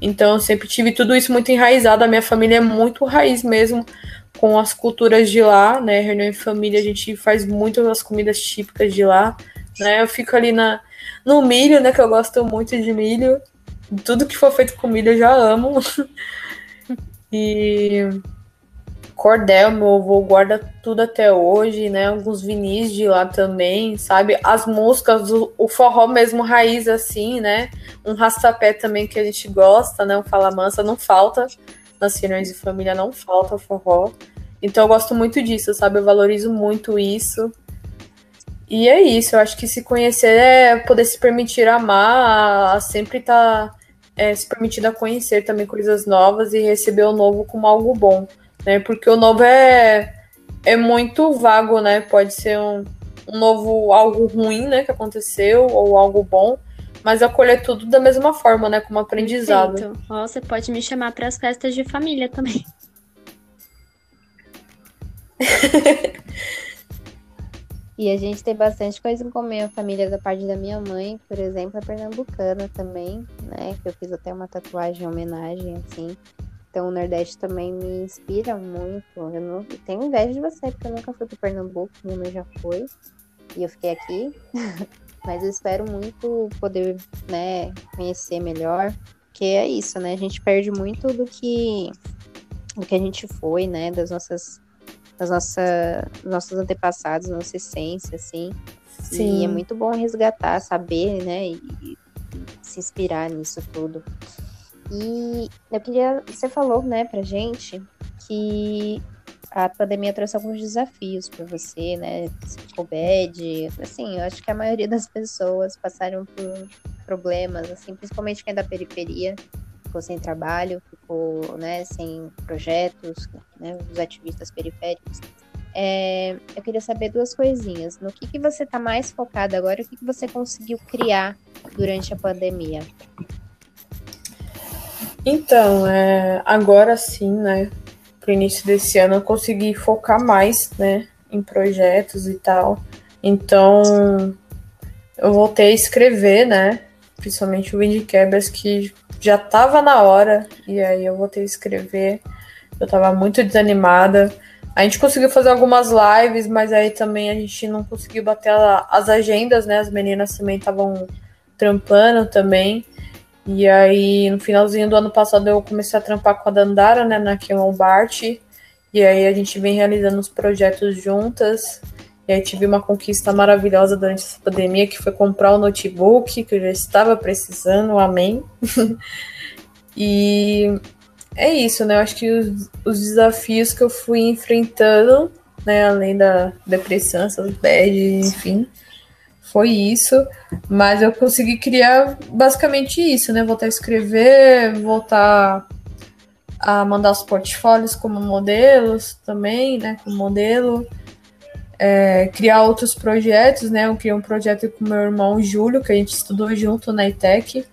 Então, eu sempre tive tudo isso muito enraizado. A minha família é muito raiz mesmo com as culturas de lá, né? Reunião em família, a gente faz muito as comidas típicas de lá, né? Eu fico ali na, no milho, né? Que eu gosto muito de milho. Tudo que for feito com milho eu já amo. e cordel, meu avô guarda tudo até hoje, né? Alguns vinis de lá também, sabe? As músicas, o, o, forró mesmo raiz assim, né? Um rastapé também que a gente gosta, né? Um fala mansa não falta. Nas reuniões de família não falta forró. Então eu gosto muito disso, sabe? Eu valorizo muito isso. E é isso, eu acho que se conhecer é poder se permitir amar, a sempre estar tá, é, se permitindo a conhecer também coisas novas e receber o novo como algo bom né? Porque o novo é, é muito vago, né? Pode ser um, um novo algo ruim, né? Que aconteceu ou algo bom, mas acolher tudo da mesma forma, né? Como aprendizado. Ó, você pode me chamar para as festas de família também. e a gente tem bastante coisa em comum. A família da parte da minha mãe, por exemplo, é pernambucana também, né? Que eu fiz até uma tatuagem em homenagem, assim. Então o Nordeste também me inspira muito. Eu não tenho inveja de você, porque eu nunca fui para Pernambuco, minha mãe já foi. E eu fiquei aqui. Mas eu espero muito poder, né, conhecer melhor. Porque é isso, né? A gente perde muito do que do que a gente foi, né? Das nossas das nossas nossos antepassados, nossa essência, assim. Sim. E é muito bom resgatar, saber, né? E, e se inspirar nisso tudo. E eu queria. Você falou, né, pra gente que a pandemia trouxe alguns desafios para você, né? Você ficou bad. Assim, eu acho que a maioria das pessoas passaram por problemas, assim, principalmente quem é da periferia, ficou sem trabalho, ficou, né, sem projetos, né, os ativistas periféricos. É, eu queria saber duas coisinhas. No que, que você está mais focado agora? O que, que você conseguiu criar durante a pandemia? Então, é, agora sim, né? Pro início desse ano eu consegui focar mais, né? Em projetos e tal. Então, eu voltei a escrever, né? Principalmente o Wind Quebras, que já tava na hora. E aí eu voltei a escrever. Eu tava muito desanimada. A gente conseguiu fazer algumas lives, mas aí também a gente não conseguiu bater as agendas, né? As meninas também estavam trampando também. E aí, no finalzinho do ano passado, eu comecei a trampar com a Dandara, né, na Kion Bart. E aí a gente vem realizando os projetos juntas. E aí tive uma conquista maravilhosa durante essa pandemia, que foi comprar o um notebook, que eu já estava precisando, amém. e é isso, né? Eu acho que os, os, desafios que eu fui enfrentando, né, além da depressão, essas bad, enfim, foi isso, mas eu consegui criar basicamente isso, né? Voltar a escrever, voltar a mandar os portfólios como modelos também, né? Como modelo. É, criar outros projetos, né? Eu criei um projeto com meu irmão Júlio, que a gente estudou junto na ITEC.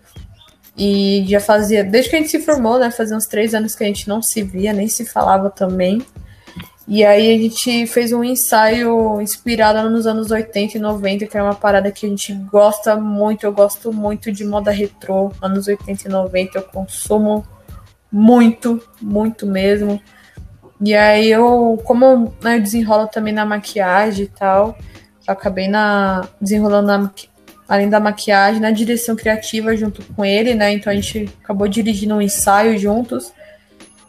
E já fazia, desde que a gente se formou, né? Fazia uns três anos que a gente não se via, nem se falava também. E aí a gente fez um ensaio inspirado nos anos 80 e 90, que é uma parada que a gente gosta muito. Eu gosto muito de moda retrô, anos 80 e 90. Eu consumo muito, muito mesmo. E aí eu, como né, eu desenrolo também na maquiagem e tal, acabei na, desenrolando na, além da maquiagem, na direção criativa junto com ele, né? Então a gente acabou dirigindo um ensaio juntos.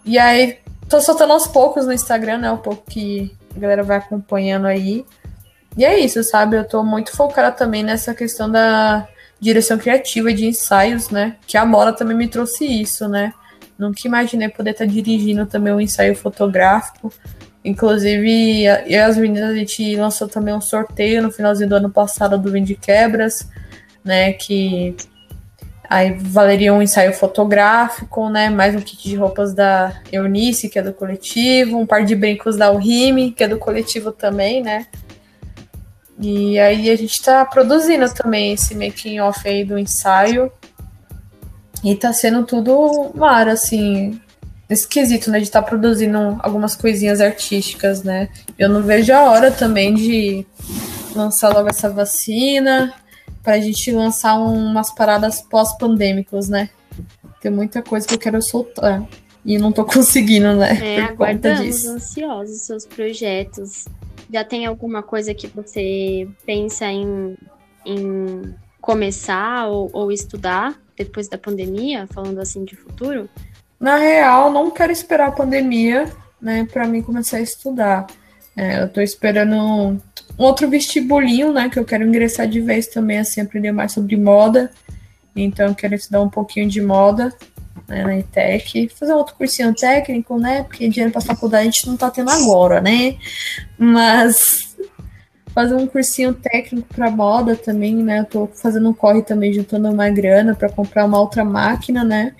E aí, tô soltando aos poucos no Instagram, né? Um pouco que a galera vai acompanhando aí. E é isso, sabe? Eu tô muito focada também nessa questão da direção criativa de ensaios, né? Que a Mola também me trouxe isso, né? Nunca imaginei poder estar tá dirigindo também um ensaio fotográfico. Inclusive, eu e as meninas, a gente lançou também um sorteio no finalzinho do ano passado do Vinde Quebras, né? Que aí valeria um ensaio fotográfico, né? Mais um kit de roupas da Eunice, que é do coletivo, um par de brincos da Urime, que é do coletivo também, né? E aí a gente tá produzindo também esse making off aí do ensaio. E tá sendo tudo mar, assim, esquisito, né? De estar tá produzindo algumas coisinhas artísticas, né? Eu não vejo a hora também de lançar logo essa vacina, pra gente lançar umas paradas pós-pandêmicos, né? Tem muita coisa que eu quero soltar. E não tô conseguindo, né? É, aguardamos ansiosos seus projetos. Já tem alguma coisa que você pensa em, em começar ou, ou estudar depois da pandemia, falando assim de futuro? Na real, não quero esperar a pandemia, né, para mim começar a estudar. É, eu tô esperando um outro vestibulinho, né, que eu quero ingressar de vez também, assim, aprender mais sobre moda. Então, eu quero estudar um pouquinho de moda né, na ITEC, fazer outro cursinho técnico, né? Porque dinheiro para faculdade a gente não tá tendo agora, né? Mas fazer um cursinho técnico para moda também, né? Eu tô fazendo um corre também, juntando uma grana para comprar uma outra máquina, né?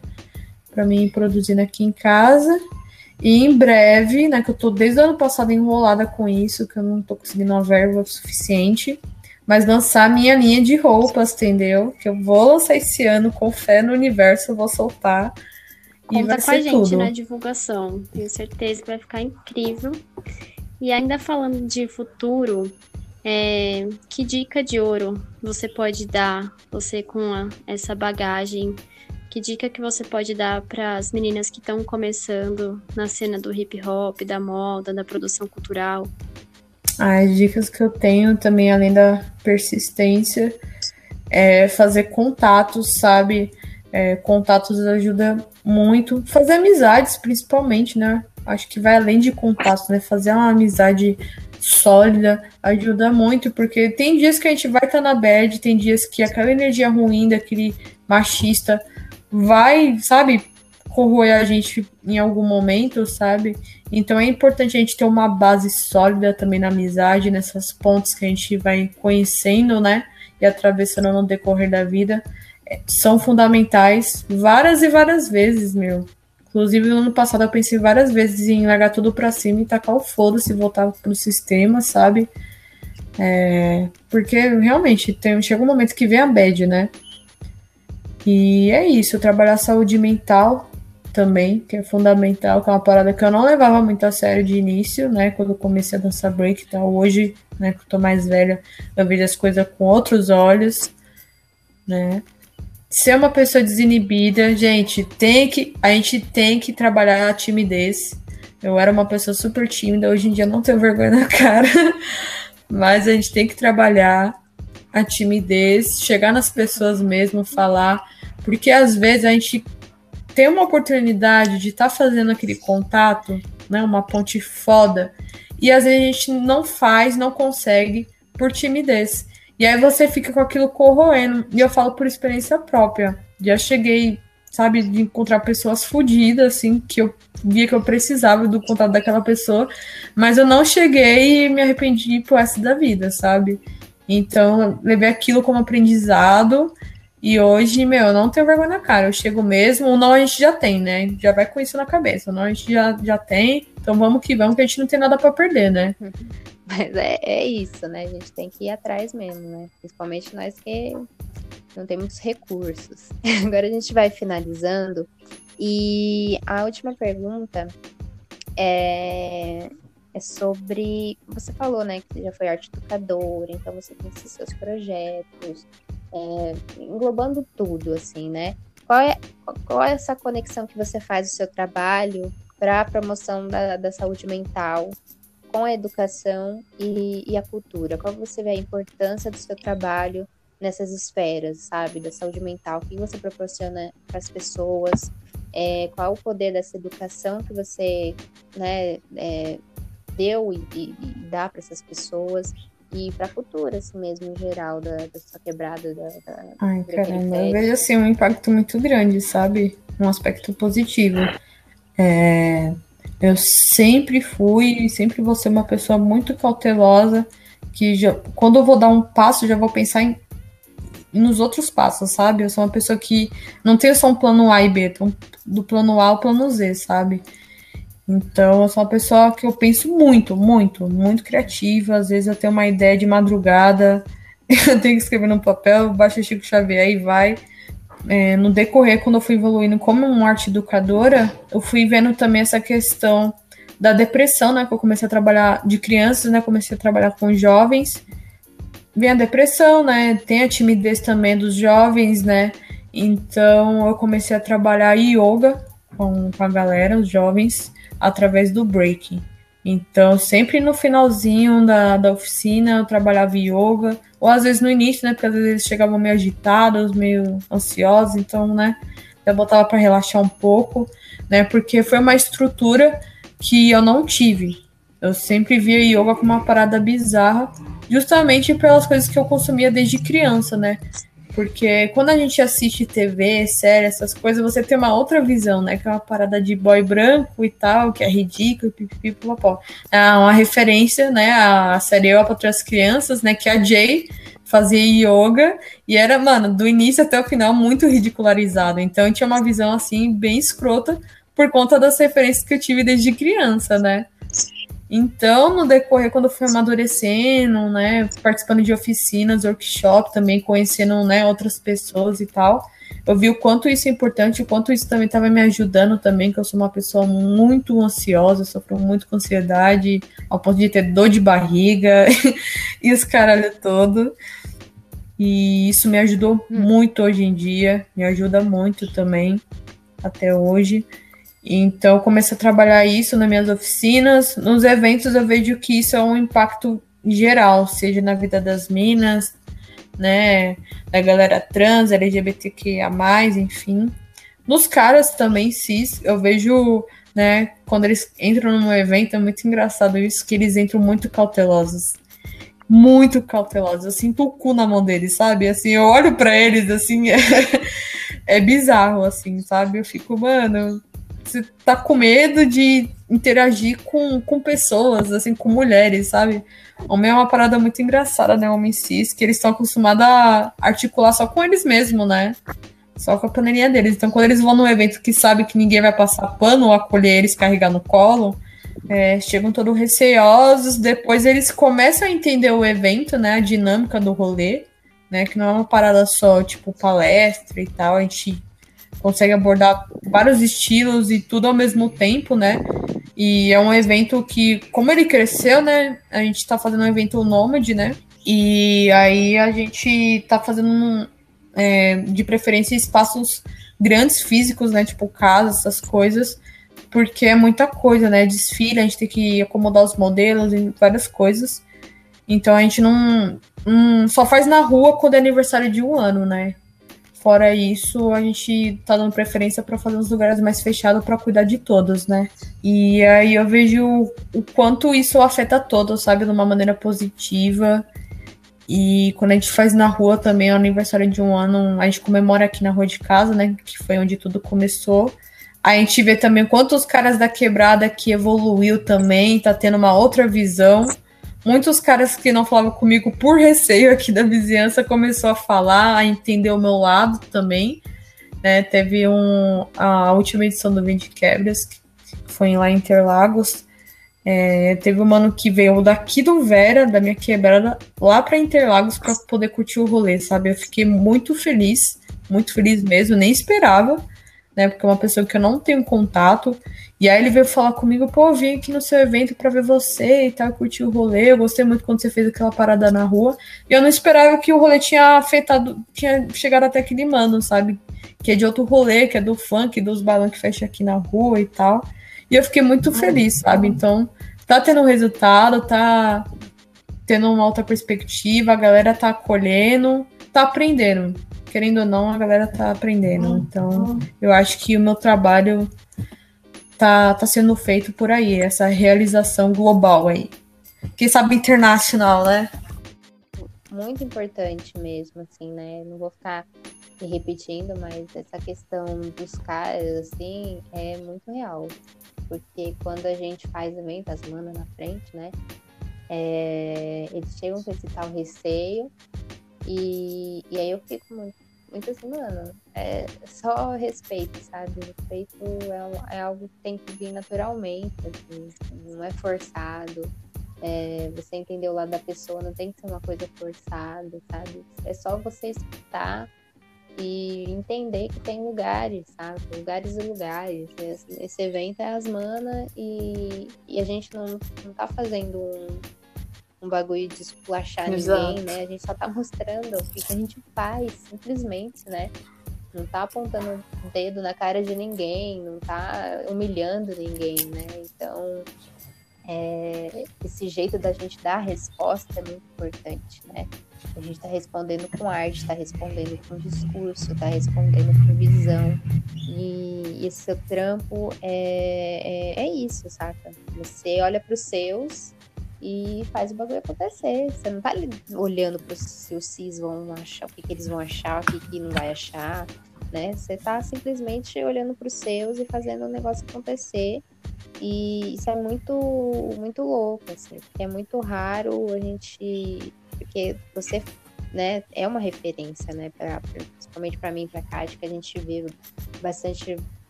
Para mim produzindo aqui em casa. E em breve, né? Que eu tô desde o ano passado enrolada com isso, que eu não tô conseguindo uma verba suficiente mas lançar minha linha de roupas, entendeu? Que eu vou lançar esse ano com fé no universo, eu vou soltar. Conta e vai com a gente tudo. na divulgação. Tenho certeza que vai ficar incrível. E ainda falando de futuro, é, que dica de ouro você pode dar, você com a, essa bagagem? Que dica que você pode dar para as meninas que estão começando na cena do hip hop, da moda, da produção cultural? As dicas que eu tenho também, além da persistência, é fazer contatos, sabe? É, contatos ajuda muito. Fazer amizades, principalmente, né? Acho que vai além de contatos, né? Fazer uma amizade sólida ajuda muito, porque tem dias que a gente vai estar tá na bad, tem dias que aquela energia ruim daquele machista vai, sabe, corroer a gente em algum momento, sabe? Então é importante a gente ter uma base sólida também na amizade, nessas pontes que a gente vai conhecendo, né? E atravessando no decorrer da vida. É, são fundamentais várias e várias vezes, meu. Inclusive, no ano passado eu pensei várias vezes em largar tudo pra cima e tacar o foda-se, voltar pro sistema, sabe? É, porque realmente tem, chega um momento que vem a bad, né? E é isso, trabalhar a saúde mental também, que é fundamental, que é uma parada que eu não levava muito a sério de início, né? Quando eu comecei a dançar break e tal. Hoje, né, que eu tô mais velha, eu vejo as coisas com outros olhos, né? Ser uma pessoa desinibida, gente, tem que. A gente tem que trabalhar a timidez. Eu era uma pessoa super tímida, hoje em dia não tenho vergonha na cara. Mas a gente tem que trabalhar a timidez, chegar nas pessoas mesmo, falar. Porque às vezes a gente ter uma oportunidade de estar tá fazendo aquele contato, né, uma ponte foda, e às vezes a gente não faz, não consegue por timidez. E aí você fica com aquilo corroendo. E eu falo por experiência própria. Já cheguei, sabe, de encontrar pessoas fodidas, assim, que eu via que eu precisava do contato daquela pessoa, mas eu não cheguei e me arrependi por essa da vida, sabe? Então, levei aquilo como aprendizado e hoje, meu, eu não tenho vergonha na cara. Eu chego mesmo, o não a gente já tem, né? Já vai com isso na cabeça. O não a gente já, já tem. Então vamos que vamos, que a gente não tem nada para perder, né? Mas é, é isso, né? A gente tem que ir atrás mesmo, né? Principalmente nós que não tem muitos recursos. Agora a gente vai finalizando. E a última pergunta é, é sobre. Você falou, né, que já foi arte educadora, então você tem esses seus projetos é, englobando tudo, assim, né? Qual é, qual é essa conexão que você faz do seu trabalho para a promoção da, da saúde mental com a educação e, e, a cultura? Qual você vê a importância do seu trabalho nessas esferas, sabe? Da saúde mental, o que você proporciona para as pessoas? É, qual o poder dessa educação que você né, é, deu e, e, e dá para essas pessoas? e para a cultura, assim mesmo, em geral, da, da sua quebrada. Da, da Ai, caramba, eu vejo assim um impacto muito grande, sabe? Um aspecto positivo. É, eu sempre fui, sempre vou ser uma pessoa muito cautelosa, que já, quando eu vou dar um passo, já vou pensar em, nos outros passos, sabe? Eu sou uma pessoa que não tem só um plano A e B, do plano A ao plano Z, sabe? Então, eu sou uma pessoa que eu penso muito, muito, muito criativa. Às vezes eu tenho uma ideia de madrugada, eu tenho que escrever no papel, baixo Chico Xavier e vai é, no decorrer, quando eu fui evoluindo como uma arte educadora, eu fui vendo também essa questão da depressão, né? Que eu comecei a trabalhar de crianças, né? Comecei a trabalhar com jovens. Vem a depressão, né? Tem a timidez também dos jovens, né? Então eu comecei a trabalhar yoga com, com a galera, os jovens, através do breaking. Então, sempre no finalzinho da, da oficina eu trabalhava yoga, ou às vezes no início, né? Porque às vezes eles chegavam meio agitados, meio ansiosos, então, né? Eu botava para relaxar um pouco, né? Porque foi uma estrutura que eu não tive. Eu sempre via yoga como uma parada bizarra, justamente pelas coisas que eu consumia desde criança, né? Porque quando a gente assiste TV, série, essas coisas, você tem uma outra visão, né? Que é uma parada de boy branco e tal, que é ridículo, pipipi, popopó. É uma referência, né? A série Eu para as crianças, né? Que a Jay fazia yoga e era, mano, do início até o final muito ridicularizado. Então tinha uma visão assim bem escrota por conta das referências que eu tive desde criança, né? Então, no decorrer, quando eu fui amadurecendo, né, participando de oficinas, workshop, também conhecendo, né, outras pessoas e tal, eu vi o quanto isso é importante, o quanto isso também estava me ajudando também, que eu sou uma pessoa muito ansiosa, sofro muito com ansiedade, ao ponto de ter dor de barriga e os caralho todo. E isso me ajudou hum. muito hoje em dia, me ajuda muito também até hoje. Então, comecei a trabalhar isso nas minhas oficinas. Nos eventos, eu vejo que isso é um impacto geral, seja na vida das minas, né, da galera trans, LGBTQIA+, enfim. Nos caras também, cis, eu vejo, né, quando eles entram num evento, é muito engraçado isso, que eles entram muito cautelosos. Muito cautelosos. Eu sinto o cu na mão deles, sabe? Assim, eu olho para eles, assim, é, é bizarro, assim, sabe? Eu fico, mano, você tá com medo de interagir com, com pessoas, assim, com mulheres, sabe? Homem é uma parada muito engraçada, né? Homem cis, que eles estão acostumados a articular só com eles mesmos, né? Só com a panelinha deles. Então, quando eles vão num evento que sabe que ninguém vai passar pano ou acolher eles, carregar no colo, é, chegam todos receosos. Depois eles começam a entender o evento, né? A dinâmica do rolê, né? Que não é uma parada só, tipo, palestra e tal. A gente consegue abordar vários estilos e tudo ao mesmo tempo, né? E é um evento que, como ele cresceu, né? A gente tá fazendo um evento nômade, né? E aí a gente tá fazendo, é, de preferência, espaços grandes físicos, né? Tipo casas, essas coisas, porque é muita coisa, né? Desfile, a gente tem que acomodar os modelos e várias coisas. Então a gente não, não só faz na rua quando é aniversário de um ano, né? Fora isso, a gente tá dando preferência para fazer uns lugares mais fechados para cuidar de todos, né? E aí eu vejo o quanto isso afeta todos, sabe? De uma maneira positiva. E quando a gente faz na rua também, o aniversário de um ano, a gente comemora aqui na rua de casa, né? Que foi onde tudo começou. A gente vê também quantos caras da quebrada que evoluiu também, tá tendo uma outra visão muitos caras que não falavam comigo por receio aqui da vizinhança começou a falar, a entender o meu lado também. Né? Teve um, a última edição do Vinte Quebras, que foi lá em Interlagos. É, teve um mano que veio daqui do Vera, da minha quebrada, lá para Interlagos para poder curtir o rolê, sabe? Eu fiquei muito feliz, muito feliz mesmo, nem esperava, né? Porque é uma pessoa que eu não tenho contato. E aí ele veio falar comigo, pô, eu vim aqui no seu evento para ver você e tal, curtir o rolê. Eu gostei muito quando você fez aquela parada na rua. E eu não esperava que o rolê tinha afetado, tinha chegado até aquele mano, sabe? Que é de outro rolê, que é do funk, dos balões que fecha aqui na rua e tal. E eu fiquei muito feliz, sabe? Então, tá tendo resultado, tá tendo uma outra perspectiva, a galera tá acolhendo, tá aprendendo. Querendo ou não, a galera tá aprendendo. Então, eu acho que o meu trabalho tá, tá sendo feito por aí, essa realização global aí. Quem sabe internacional, né? Muito importante mesmo, assim, né? Não vou ficar me repetindo, mas essa questão dos caras, assim, é muito real. Porque quando a gente faz evento, as manas na frente, né? É, eles chegam com esse tal receio e, e aí eu fico muito, muito assim, mano, é só respeito, sabe? Respeito é, é algo que tem que vir naturalmente, assim, não é forçado. É, você entender o lado da pessoa, não tem que ser uma coisa forçada, sabe? É só você escutar e entender que tem lugares, sabe? Lugares e lugares. Esse, evento é as mana e, e a gente não, não tá fazendo um, um bagulho de esculachar ninguém, né? A gente só tá mostrando o que, a gente faz, simplesmente, né? Não tá apontando o dedo na cara de ninguém, não tá humilhando ninguém, né? Então, é, esse jeito da gente dar a resposta é muito importante, né? A gente está respondendo com arte, está respondendo com discurso, está respondendo com visão. E, esse seu trampo é, é, é isso, saca? Você olha para os seus e faz o bagulho acontecer. Você não tá olhando para se os cis vão achar, o que, que eles vão achar, o que, que não vai achar, né? Você tá simplesmente olhando para os seus e fazendo o negócio acontecer. E isso é muito, muito louco, assim, porque é muito raro a gente. Porque você né, é uma referência, né, pra, principalmente para mim, para Kátia, que a gente vê bastante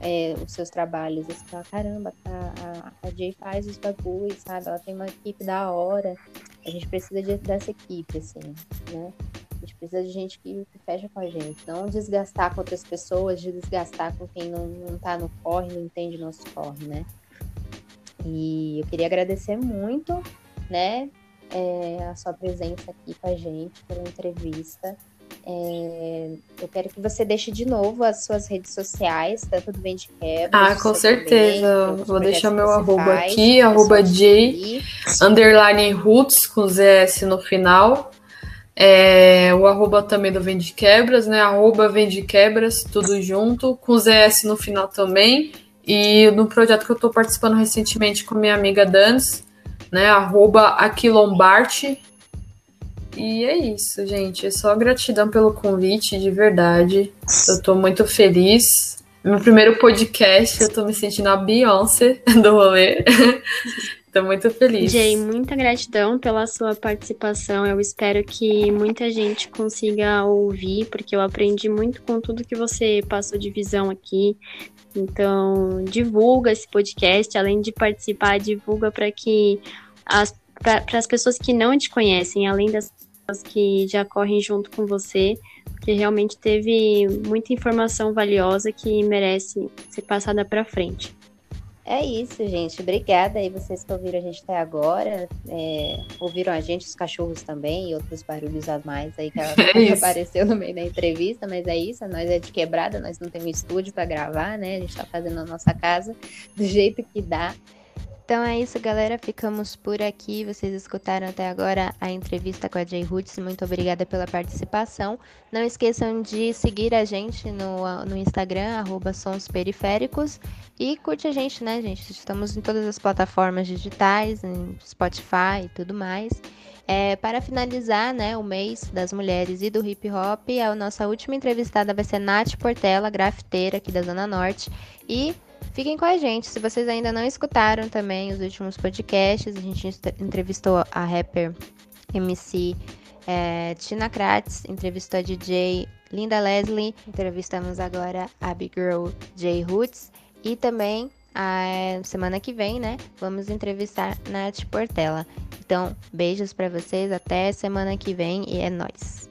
é, os seus trabalhos. Você fala, caramba, a, a, a Jay faz os bagulhos, sabe? Ela tem uma equipe da hora. A gente precisa de, dessa equipe, assim, né? A gente precisa de gente que, fecha com a gente. Não desgastar com outras pessoas, de desgastar com quem não, não tá no corre, não entende nosso corre, né? E eu queria agradecer muito, né, é, a sua presença aqui com a gente, pela entrevista. É, eu quero que você deixe de novo as suas redes sociais, tanto do Vende Quebra. Ah, com certeza. Também, Vou deixar meu arroba faz, aqui, arroba J, underline roots, com ZS no final. É, o arroba também do Vende Quebras, né? Arroba Vende Quebras, tudo junto, com ZS no final também. E no projeto que eu estou participando recentemente com minha amiga Dans, né? Arroba Aquilombarte. E é isso, gente. É só gratidão pelo convite, de verdade. Eu estou muito feliz. Meu primeiro podcast, eu estou me sentindo a Beyoncé do rolê. Estou muito feliz. Jay, muita gratidão pela sua participação. Eu espero que muita gente consiga ouvir, porque eu aprendi muito com tudo que você passou de visão aqui. Então, divulga esse podcast, além de participar, divulga para que as para as pessoas que não te conhecem, além das pessoas que já correm junto com você, que realmente teve muita informação valiosa que merece ser passada para frente. É isso, gente. Obrigada aí vocês que ouviram a gente até agora. É, ouviram a gente, os cachorros também, e outros barulhos a mais aí que, é apareceu no meio da entrevista, mas é isso, nós é de quebrada, nós não temos estúdio para gravar, né? A gente tá fazendo a nossa casa do jeito que dá. Então é isso, galera. Ficamos por aqui. Vocês escutaram até agora a entrevista com a Jay Roots. Muito obrigada pela participação. Não esqueçam de seguir a gente no, no Instagram, arroba. E curte a gente, né, gente? Estamos em todas as plataformas digitais, em Spotify e tudo mais. É, para finalizar né, o mês das mulheres e do hip hop, a nossa última entrevistada vai ser Nath Portela, grafiteira aqui da Zona Norte. E Fiquem com a gente. Se vocês ainda não escutaram também os últimos podcasts, a gente entrevistou a rapper MC é, Tina Kratz, entrevistou a DJ Linda Leslie, entrevistamos agora a Big Girl J Roots e também a semana que vem, né, vamos entrevistar Nath Portela. Então, beijos para vocês, até semana que vem e é nóis.